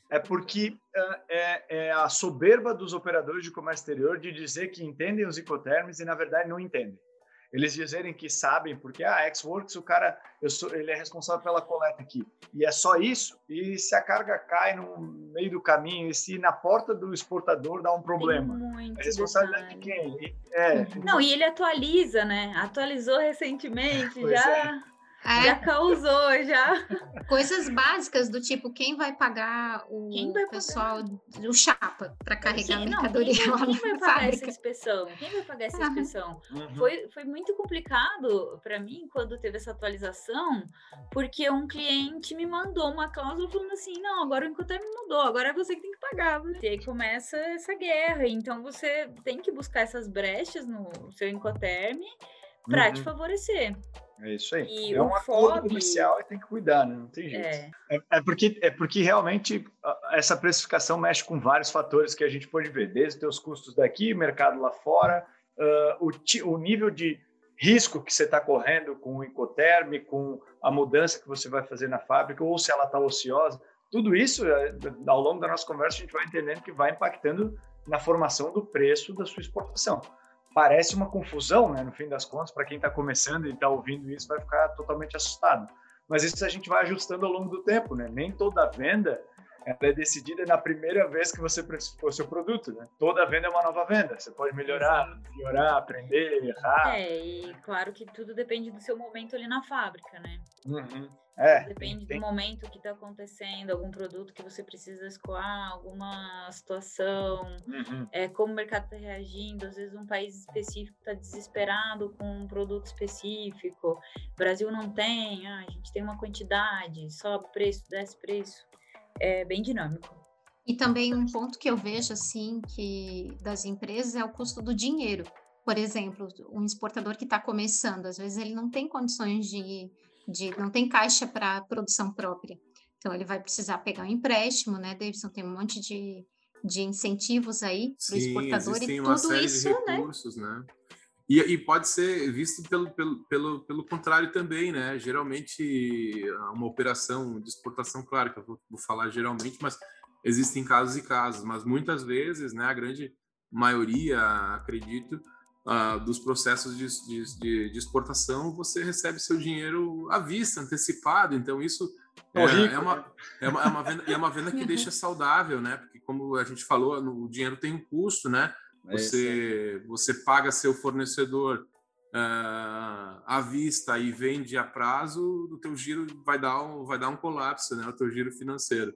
É porque ah, é, é a soberba dos operadores de comércio exterior de dizer que entendem os Incoterms e, na verdade, não entendem. Eles dizerem que sabem, porque a ah, Xworks, o cara, sou, ele é responsável pela coleta aqui, e é só isso, e se a carga cai no meio do caminho, e se na porta do exportador dá um problema, Tem é responsabilidade de quem? É, Não, e ele atualiza, né? Atualizou recentemente, pois já... É é. Já causou, já. Coisas básicas do tipo, quem vai pagar o vai pessoal, pagar? o chapa, para carregar Sim, a mercadoria não, quem, quem vai pagar fábrica? essa inspeção? Quem vai pagar essa inspeção? Uhum. Foi, foi muito complicado para mim quando teve essa atualização, porque um cliente me mandou uma cláusula falando assim, não, agora o Incoterm mudou, agora é você que tem que pagar. E aí começa essa guerra, então você tem que buscar essas brechas no seu Incoterm para uhum. te favorecer. É isso aí. E é um acordo FOB... comercial e tem que cuidar, né? Não tem jeito. É. É, é. porque, é porque realmente essa precificação mexe com vários fatores que a gente pode ver, desde os teus custos daqui, mercado lá fora, uh, o, o nível de risco que você está correndo com o Incoterm, com a mudança que você vai fazer na fábrica, ou se ela está ociosa. Tudo isso, é, ao longo da nossa conversa, a gente vai entendendo que vai impactando na formação do preço da sua exportação parece uma confusão, né? No fim das contas, para quem está começando e está ouvindo isso, vai ficar totalmente assustado. Mas isso a gente vai ajustando ao longo do tempo, né? Nem toda venda ela é decidida na primeira vez que você precificou seu produto, né? Toda venda é uma nova venda. Você pode melhorar, piorar, aprender, errar. É, e claro que tudo depende do seu momento ali na fábrica, né? Uhum. É, Depende tem... do momento que está acontecendo, algum produto que você precisa escoar, alguma situação, uhum. é, como o mercado está reagindo. Às vezes um país específico está desesperado com um produto específico, o Brasil não tem, ah, a gente tem uma quantidade, sobe preço, desce preço. É bem dinâmico. E também um ponto que eu vejo assim que das empresas é o custo do dinheiro. Por exemplo, um exportador que está começando, às vezes ele não tem condições de de não tem caixa para produção própria. Então ele vai precisar pegar um empréstimo, né, Davidson? Tem um monte de, de incentivos aí para o exportador e tudo isso, né? recursos, né? né? E, e, pode ser visto pelo, pelo, pelo, pelo contrário também, né? Geralmente, uma operação de exportação, claro que eu vou, vou falar geralmente, mas existem casos e casos, mas muitas vezes, né, a grande maioria, acredito, uh, dos processos de, de, de, exportação, você recebe seu dinheiro à vista, antecipado. Então, isso é, é, uma, é, uma, é, uma venda, é uma venda que deixa saudável, né? Porque, como a gente falou, o dinheiro tem um custo, né? É você, você paga seu fornecedor uh, à vista e vende a prazo, o teu giro vai dar um, vai dar um colapso, né? O teu giro financeiro.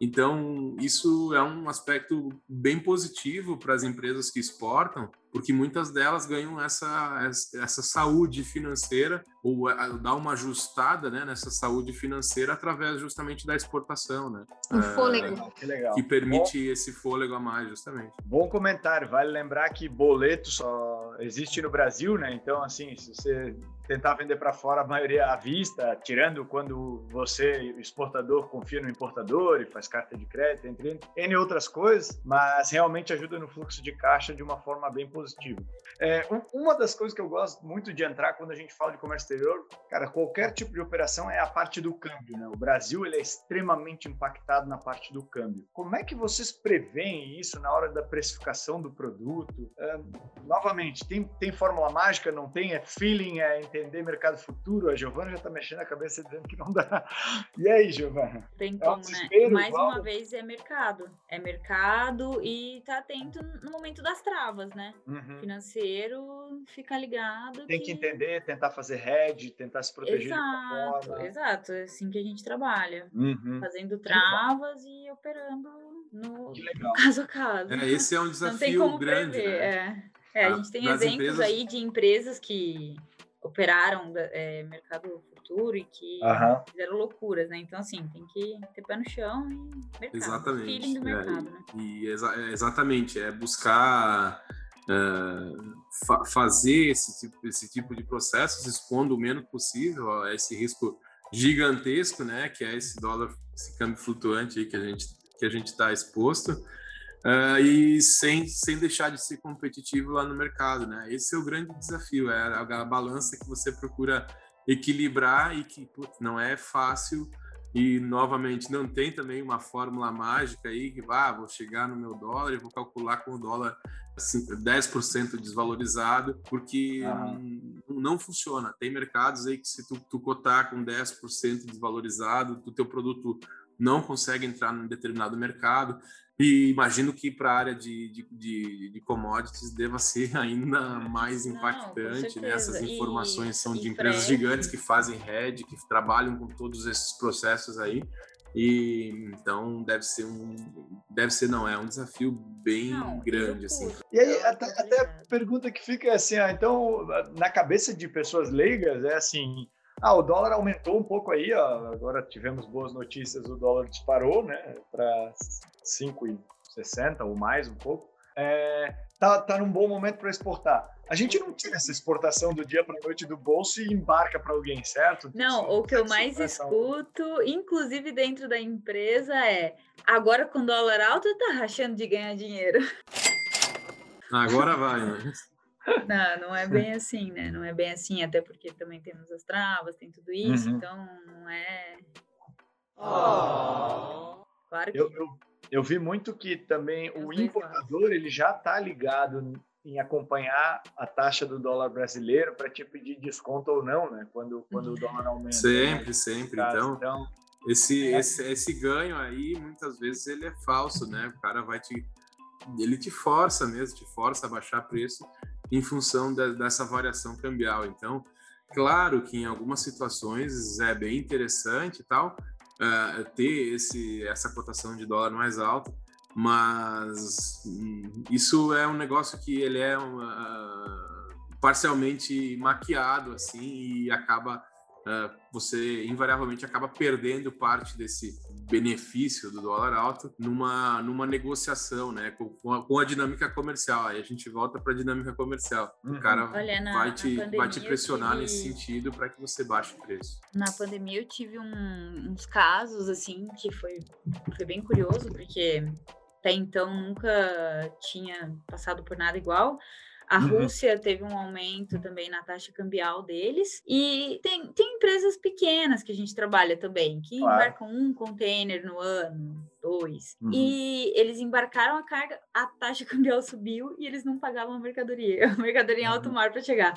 Então, isso é um aspecto bem positivo para as empresas que exportam, porque muitas delas ganham essa, essa saúde financeira ou dá uma ajustada né, nessa saúde financeira através justamente da exportação, né? Um é, fôlego. Que, legal. que permite Bom, esse fôlego a mais, justamente. Bom comentário. Vale lembrar que boleto só existe no Brasil, né? Então, assim, se você tentar vender para fora a maioria à vista, tirando quando você, exportador, confia no importador e faz carta de crédito, entre N outras coisas, mas realmente ajuda no fluxo de caixa de uma forma bem positiva. positivo. É, uma das coisas que eu gosto muito de entrar quando a gente fala de comércio exterior, cara, qualquer tipo de operação é a parte do câmbio, né? O Brasil ele é extremamente impactado na parte do câmbio. Como é que vocês preveem isso na hora da precificação do produto? É, novamente, tem, tem fórmula mágica? Não tem? É feeling? É entender mercado futuro. A Giovana já está mexendo a cabeça dizendo que não dá. E aí, Giovana? Tem é como, né? Mais igual? uma vez é mercado. É mercado e tá atento no momento das travas, né? Uhum. Financeiro, fica ligado. Tem que... que... entender, tentar fazer hedge, tentar se proteger exato, de. Exato, é assim que a gente trabalha. Uhum. Fazendo travas e operando no caso a caso. É, esse é um desafio grande. Né? É. É, a gente tem exemplos empresas... aí de empresas que operaram é, mercado futuro e que uhum. fizeram loucuras, né? Então, assim, tem que ter pé no chão e mercado, exatamente. feeling do mercado, é, né? E exa é, exatamente, é buscar uh, fa fazer esse tipo, esse tipo de processos expondo o menos possível a esse risco gigantesco, né? Que é esse dólar, esse câmbio flutuante aí que a gente que a gente está exposto uh, e sem, sem deixar de ser competitivo lá no mercado, né? Esse é o grande desafio, é a, a balança que você procura equilibrar e que putz, não é fácil E, novamente, não tem também uma fórmula mágica aí que, ah, vou chegar no meu dólar e vou calcular com o dólar assim, 10% desvalorizado, porque ah. não funciona. Tem mercados aí que se tu, tu cotar com 10% desvalorizado, o teu produto não consegue entrar num determinado mercado. E imagino que para a área de, de, de, de, commodities deva ser ainda mais impactante. Não, né? Essas informações e, são de empresas gigantes que fazem head, que trabalham com todos esses processos aí. E então deve ser um. Deve ser, não, é um desafio bem não, grande, assim. E aí, até, até a pergunta que fica é assim, ah, então, na cabeça de pessoas leigas, é assim ah, o dólar aumentou um pouco aí, ó. agora tivemos boas notícias, o dólar disparou, né, para 5,60 ou mais um pouco. É, tá, tá num bom momento para exportar. A gente não tira essa exportação do dia para noite do bolso e embarca para alguém, certo? Não, o que eu mais escuto, inclusive dentro da empresa, é agora com dólar alto tá rachando de ganhar dinheiro. Agora vai, né? Não, não é bem assim, né? Não é bem assim, até porque também temos as travas, tem tudo isso, uhum. então não é. Oh. Claro que. Eu, eu, eu, vi muito que também o importador ele já está ligado em acompanhar a taxa do dólar brasileiro para te pedir desconto ou não, né? Quando, quando o dólar aumenta. Sempre, né? sempre. Caso, então, então esse, é. esse, esse ganho aí, muitas vezes, ele é falso, né? O cara vai te. Ele te força mesmo, te força a baixar preço em função de, dessa variação cambial. Então, claro que em algumas situações é bem interessante tal uh, ter esse, essa cotação de dólar mais alta, mas hum, isso é um negócio que ele é uh, parcialmente maquiado assim e acaba uh, você invariavelmente acaba perdendo parte desse benefício do dólar alto numa, numa negociação, né, com a, com a dinâmica comercial. Aí a gente volta para a dinâmica comercial. Uhum. O cara Olha, na, vai, te, vai te pressionar tive... nesse sentido para que você baixe o preço. Na pandemia eu tive um, uns casos assim que foi, foi bem curioso, porque até então nunca tinha passado por nada igual. A uhum. Rússia teve um aumento também na taxa cambial deles. E tem, tem empresas pequenas que a gente trabalha também, que claro. embarcam um container no ano, dois. Uhum. E eles embarcaram a carga, a taxa cambial subiu e eles não pagavam a mercadoria. A mercadoria em alto uhum. mar para chegar.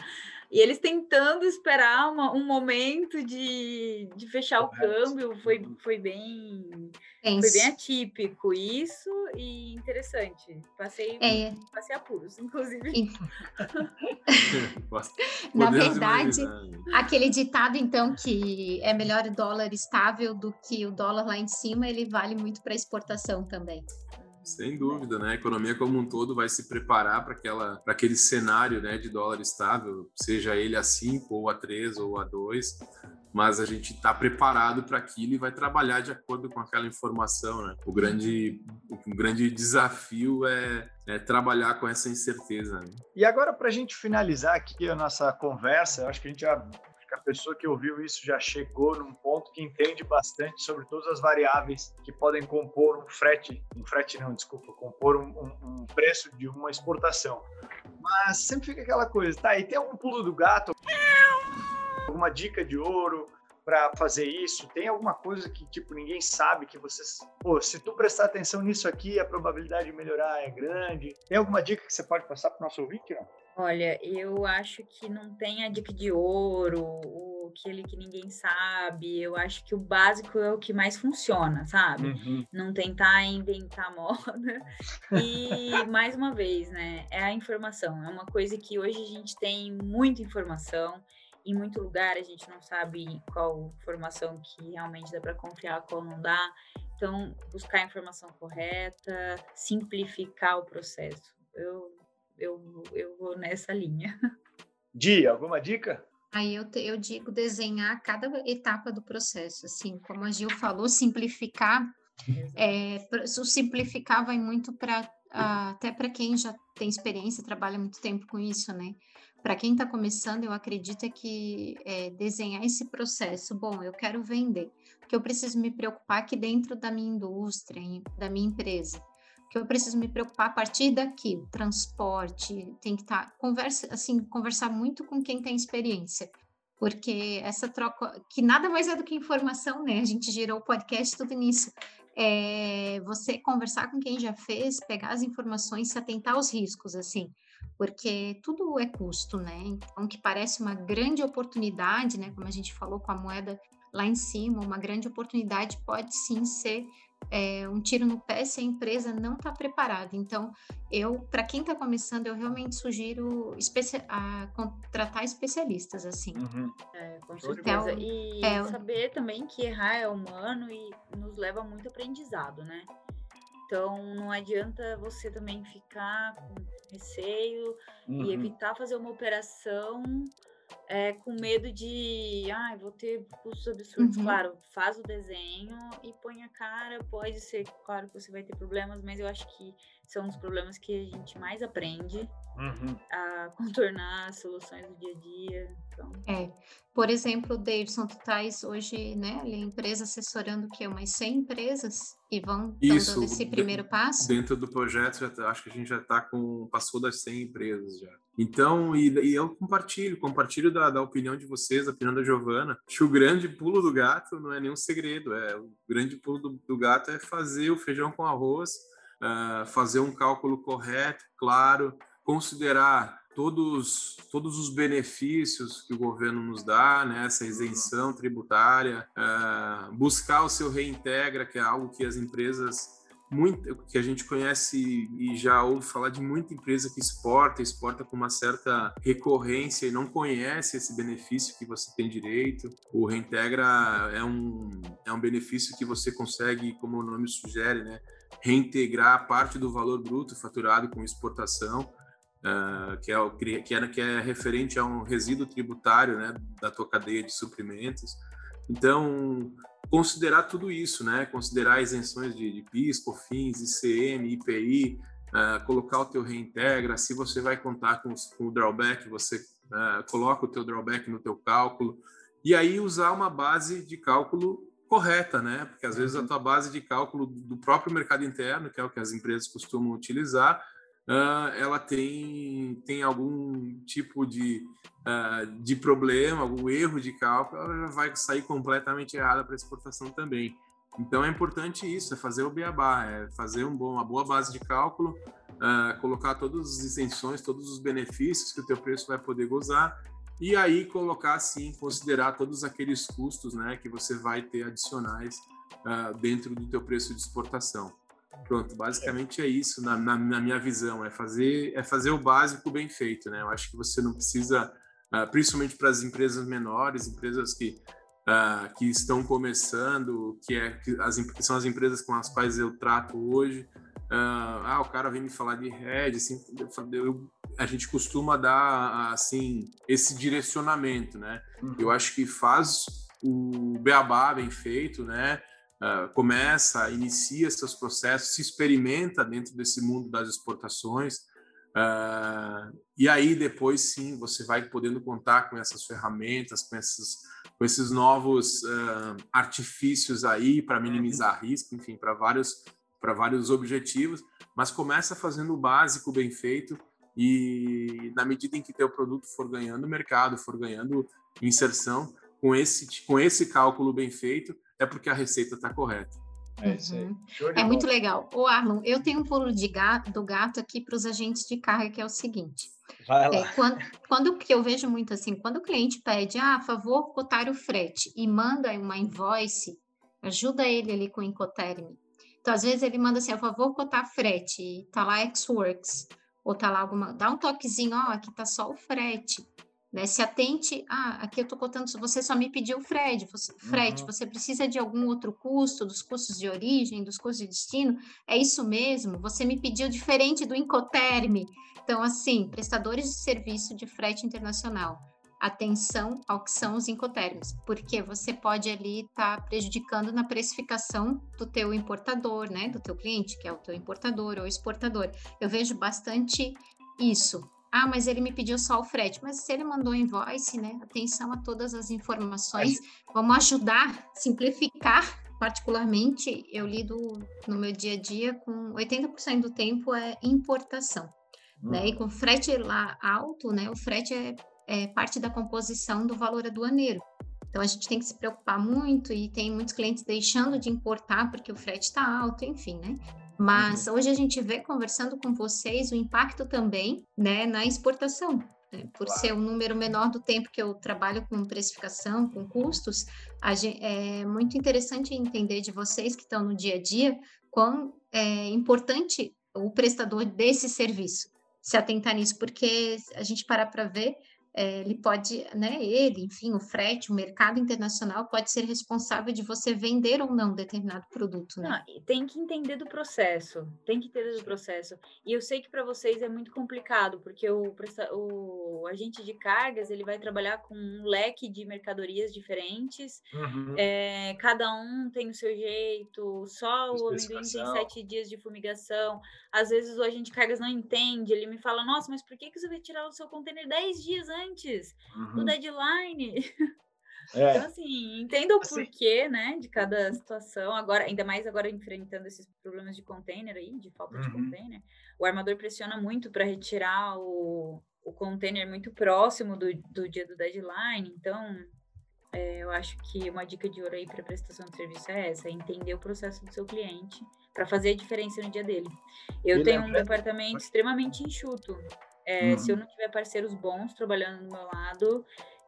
E eles tentando esperar uma, um momento de, de fechar o câmbio, foi, uhum. foi bem foi bem atípico isso e interessante. Passei, é. passei apuros, inclusive. Na verdade, aquele ditado, então, que é melhor o dólar estável do que o dólar lá em cima, ele vale muito para exportação também. Sem dúvida, né? A economia como um todo vai se preparar para aquela para aquele cenário, né, de dólar estável, seja ele a 5 ou a 3 ou a 2, mas a gente está preparado para aquilo e vai trabalhar de acordo com aquela informação, né? O grande o grande desafio é, é trabalhar com essa incerteza. Né? E agora para a gente finalizar aqui a nossa conversa, eu acho que a gente já a pessoa que ouviu isso já chegou num ponto que entende bastante sobre todas as variáveis que podem compor um frete, um frete não, desculpa, compor um, um, um preço de uma exportação. Mas sempre fica aquela coisa, tá? E tem algum pulo do gato? Alguma dica de ouro? para fazer isso? Tem alguma coisa que tipo ninguém sabe que vocês, pô, se tu prestar atenção nisso aqui, a probabilidade de melhorar é grande? Tem alguma dica que você pode passar para o nosso ouvinte, não? Olha, eu acho que não tem a dica de ouro, o aquele que ninguém sabe. Eu acho que o básico é o que mais funciona, sabe? Uhum. Não tentar inventar moda. E mais uma vez, né? É a informação. É uma coisa que hoje a gente tem muita informação. Em muito lugar a gente não sabe qual informação que realmente dá para confiar, qual não dá. Então, buscar a informação correta, simplificar o processo. Eu eu, eu vou nessa linha. Di, alguma dica? Aí eu, te, eu digo desenhar cada etapa do processo, assim, como a Gil falou, simplificar. É, o simplificar vai muito para até para quem já tem experiência, trabalha muito tempo com isso, né? Para quem está começando, eu acredito é que é, desenhar esse processo, bom, eu quero vender, porque eu preciso me preocupar aqui dentro da minha indústria, da minha empresa que eu preciso me preocupar a partir daqui, o transporte, tem que estar, tá, conversa, assim, conversar muito com quem tem experiência. porque essa troca, que nada mais é do que informação, né? A gente gerou o podcast tudo nisso. É você conversar com quem já fez, pegar as informações, se atentar aos riscos, assim, porque tudo é custo, né? Então, que parece uma grande oportunidade, né? Como a gente falou com a moeda lá em cima, uma grande oportunidade pode sim ser é, um tiro no pé se a empresa não está preparada. Então, eu, para quem está começando, eu realmente sugiro a contratar especialistas, assim. Uhum. É, com certeza. Então, e é, saber também que errar é humano e nos leva muito aprendizado, né? Então, não adianta você também ficar com receio uhum. e evitar fazer uma operação é, com medo de, ah, vou ter custos absurdos. Uhum. Claro, faz o desenho e põe a cara. Pode ser, claro, que você vai ter problemas, mas eu acho que são os problemas que a gente mais aprende uhum. a contornar as soluções do dia a dia. Então... É, por exemplo, Davidson, tu estás hoje, né, ali, empresa assessorando que umas 100 empresas e vão Isso, dando esse primeiro passo? Dentro do projeto, já, tá, acho que a gente já está com, passou das 100 empresas já. Então, e, e eu compartilho, compartilho da, da, opinião de vocês, a opinião da Giovana. Acho que o grande pulo do gato não é nenhum segredo, é o grande pulo do, do gato é fazer o feijão com arroz, uh, fazer um cálculo correto, claro, considerar todos, todos os benefícios que o governo nos dá, né, essa isenção tributária, uh, buscar o seu reintegra, que é algo que as empresas muito, que a gente conhece e já ouve falar de muita empresa que exporta, exporta com uma certa recorrência e não conhece esse benefício que você tem direito. O reintegra é um, é um benefício que você consegue, como o nome sugere, né, reintegrar parte do valor bruto faturado com exportação uh, que, é o, que, é, que é referente a um resíduo tributário né, da tua cadeia de suprimentos. Então, considerar tudo isso, né? Considerar isenções de, de PIS, COFINS, ICM, IPI, uh, ah, colocar o teu reintegra. Se você vai contar com, com o drawback, você uh, coloca o teu drawback no teu cálculo. E aí usar uma base de cálculo correta, né? Porque às vezes a uhum. tua base de cálculo do próprio mercado interno, que é o que as empresas costumam utilizar, uh, ela tem, tem algum tipo de, uh, de problema, algum erro de cálculo, ela vai sair completamente errada para exportação também. Então é importante isso, é fazer o beabá, é fazer um bom, uma boa base de cálculo, uh, colocar todas as isenções, todos os benefícios que o teu preço vai poder gozar e aí colocar sim, considerar todos aqueles custos, né, que você vai ter adicionais uh, dentro do teu preço de exportação. Pronto, basicamente é isso na, na, na, minha visão, é fazer é fazer o básico bem feito, né? Eu acho que você não precisa, uh, principalmente para as empresas menores, empresas que uh, que estão começando, que é que, as que são as empresas com as quais eu trato hoje. Uh, ah, o cara vem me falar de rede, assim, eu, eu, a gente costuma dar assim esse direcionamento, né? Uhum. Eu acho que faz o beabá bem feito, né? Uh, começa, inicia seus processos, se experimenta dentro desse mundo das exportações, uh, e aí depois sim você vai podendo contar com essas ferramentas, com esses, com esses novos uh, artifícios aí para minimizar risco, enfim, para vários, vários objetivos, mas começa fazendo o básico bem feito e na medida em que teu produto for ganhando mercado, for ganhando inserção, com esse, com esse cálculo bem feito, é porque a receita está correta. É, uhum. é muito legal. O Arlon, eu tenho um pulo de gato, do gato aqui para os agentes de carga, que é o seguinte. É, quando, quando que eu vejo muito assim, quando o cliente pede, ah, favor, cotar o frete e manda uma invoice, ajuda ele ali com o Incoterm. Então, às vezes ele manda assim, a favor, cotar frete, e tá lá Xworks, ou tá lá alguma, dá um toquezinho, ó, aqui tá só o frete. Né? Se atente, ah, aqui eu estou contando, você só me pediu frete, você, frete, uhum. você precisa de algum outro custo, dos custos de origem, dos custos de destino, é isso mesmo? Você me pediu diferente do Incoterm. Então, assim, prestadores de serviço de frete internacional, atenção ao que são os Incoterms, porque você pode ali estar tá prejudicando na precificação do teu importador, né, do teu cliente, que é o teu importador ou exportador. Eu vejo bastante isso, ah, mas ele me pediu só o frete. Mas se ele mandou invoice, né? Atenção a todas as informações. Vamos ajudar, simplificar. Particularmente, eu lido no meu dia a dia com 80% do tempo é importação. Né? E hum. com frete lá alto, né? O frete é é, parte da composição do valor aduaneiro. Então a gente tem que se preocupar muito e tem muitos clientes deixando de importar porque o frete está alto, enfim, né? Mas uhum. hoje a gente vê conversando com vocês o impacto também, né, na exportação. Né? Por claro. ser um número menor do tempo que eu trabalho com precificação, com custos, gente, é muito interessante entender de vocês que estão no dia a dia quão é importante o prestador desse serviço se atentar nisso, porque a gente parar para ver, é, ele pode, né, ele, enfim, o frete, o mercado internacional pode ser responsável de você vender ou não determinado produto, né? Não, tem que entender do processo, tem que entender do processo. E eu sei que para vocês é muito complicado, porque o, o agente de cargas, ele vai trabalhar com um leque de mercadorias diferentes, uhum. é, cada um tem o seu jeito, só o amendoim tem sete dias de fumigação, às vezes o agente de cargas não entende, ele me fala, nossa, mas por que, que você vai tirar o seu container dez dias antes? Antes uhum. do deadline. É. Então, assim, entenda o assim, porquê, né, de cada situação. Agora, ainda mais agora enfrentando esses problemas de container aí, de falta uhum. de container. O armador pressiona muito para retirar o, o container muito próximo do, do dia do deadline. Então, é, eu acho que uma dica de ouro aí para prestação de serviço é essa: é entender o processo do seu cliente para fazer a diferença no dia dele. Eu tenho um departamento extremamente enxuto. É, uhum. Se eu não tiver parceiros bons trabalhando do meu lado,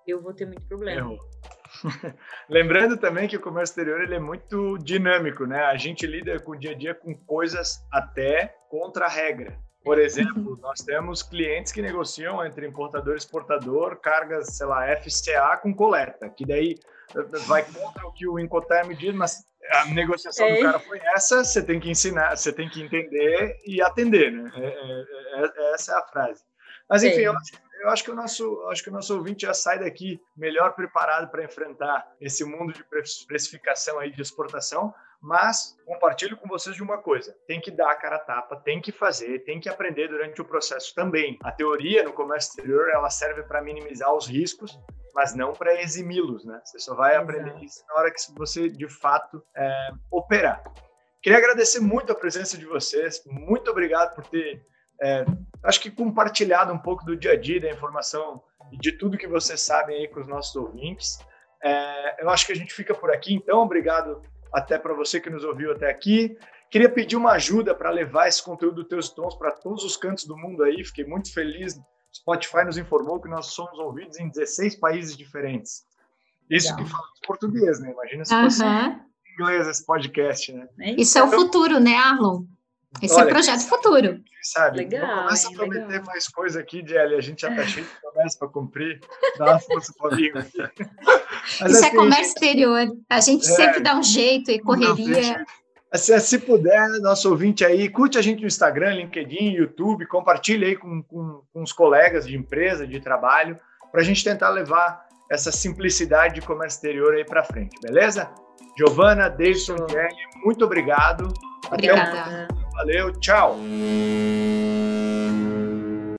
eu vou ter muito problema. Lembrando também que o comércio exterior ele é muito dinâmico, né? A gente lida com o dia a dia com coisas até contra a regra. Por exemplo, nós temos clientes que negociam entre importador e exportador cargas, sei lá, FCA com coleta, que daí eh, vai contra o que o Incoterm diz, mas a negociação é. do cara foi essa, você tem que ensinar, você tem que entender e atender, né? É, é, é essa é a frase. Mas enfim, eu acho, eu acho, que o nosso, acho que o nosso ouvinte já sai daqui melhor preparado para enfrentar esse mundo de precificação aí de exportação. Mas compartilho com vocês de uma coisa: tem que dar a cara a tapa, tem que fazer, tem que aprender durante o processo também. A teoria no comércio exterior ela serve para minimizar os riscos, mas não para eximi-los, né? Você só vai Exato. aprender isso na hora que você de fato é, operar. Queria agradecer muito a presença de vocês, muito obrigado por ter, é, acho que compartilhado um pouco do dia a dia, da informação e de tudo que vocês sabem aí com os nossos ouvintes. É, eu acho que a gente fica por aqui, então obrigado até para você que nos ouviu até aqui. Queria pedir uma ajuda para levar esse conteúdo teus tons para todos os cantos do mundo aí. Fiquei muito feliz Spotify nos informou que nós somos ouvidos em 16 países diferentes. Isso Legal. que falamos português, né? Imagina se fosse em inglês esse podcast, né? Isso então, é o futuro, né, Arlon? Esse olha, é o projeto futuro. Sabe? Legal, começa a prometer legal. mais coisa aqui, Jelly. A gente já tá cheio de promessas para cumprir. Dá uma força para amigo. Isso é assim, é comércio exterior. A gente é, sempre dá um jeito e correria. Se, se puder, nosso ouvinte aí, curte a gente no Instagram, LinkedIn, YouTube, compartilhe aí com, com, com os colegas de empresa, de trabalho, para a gente tentar levar essa simplicidade de comércio exterior aí para frente, beleza? Giovana, Kelly, muito obrigado. Obrigada. Valeu, tchau.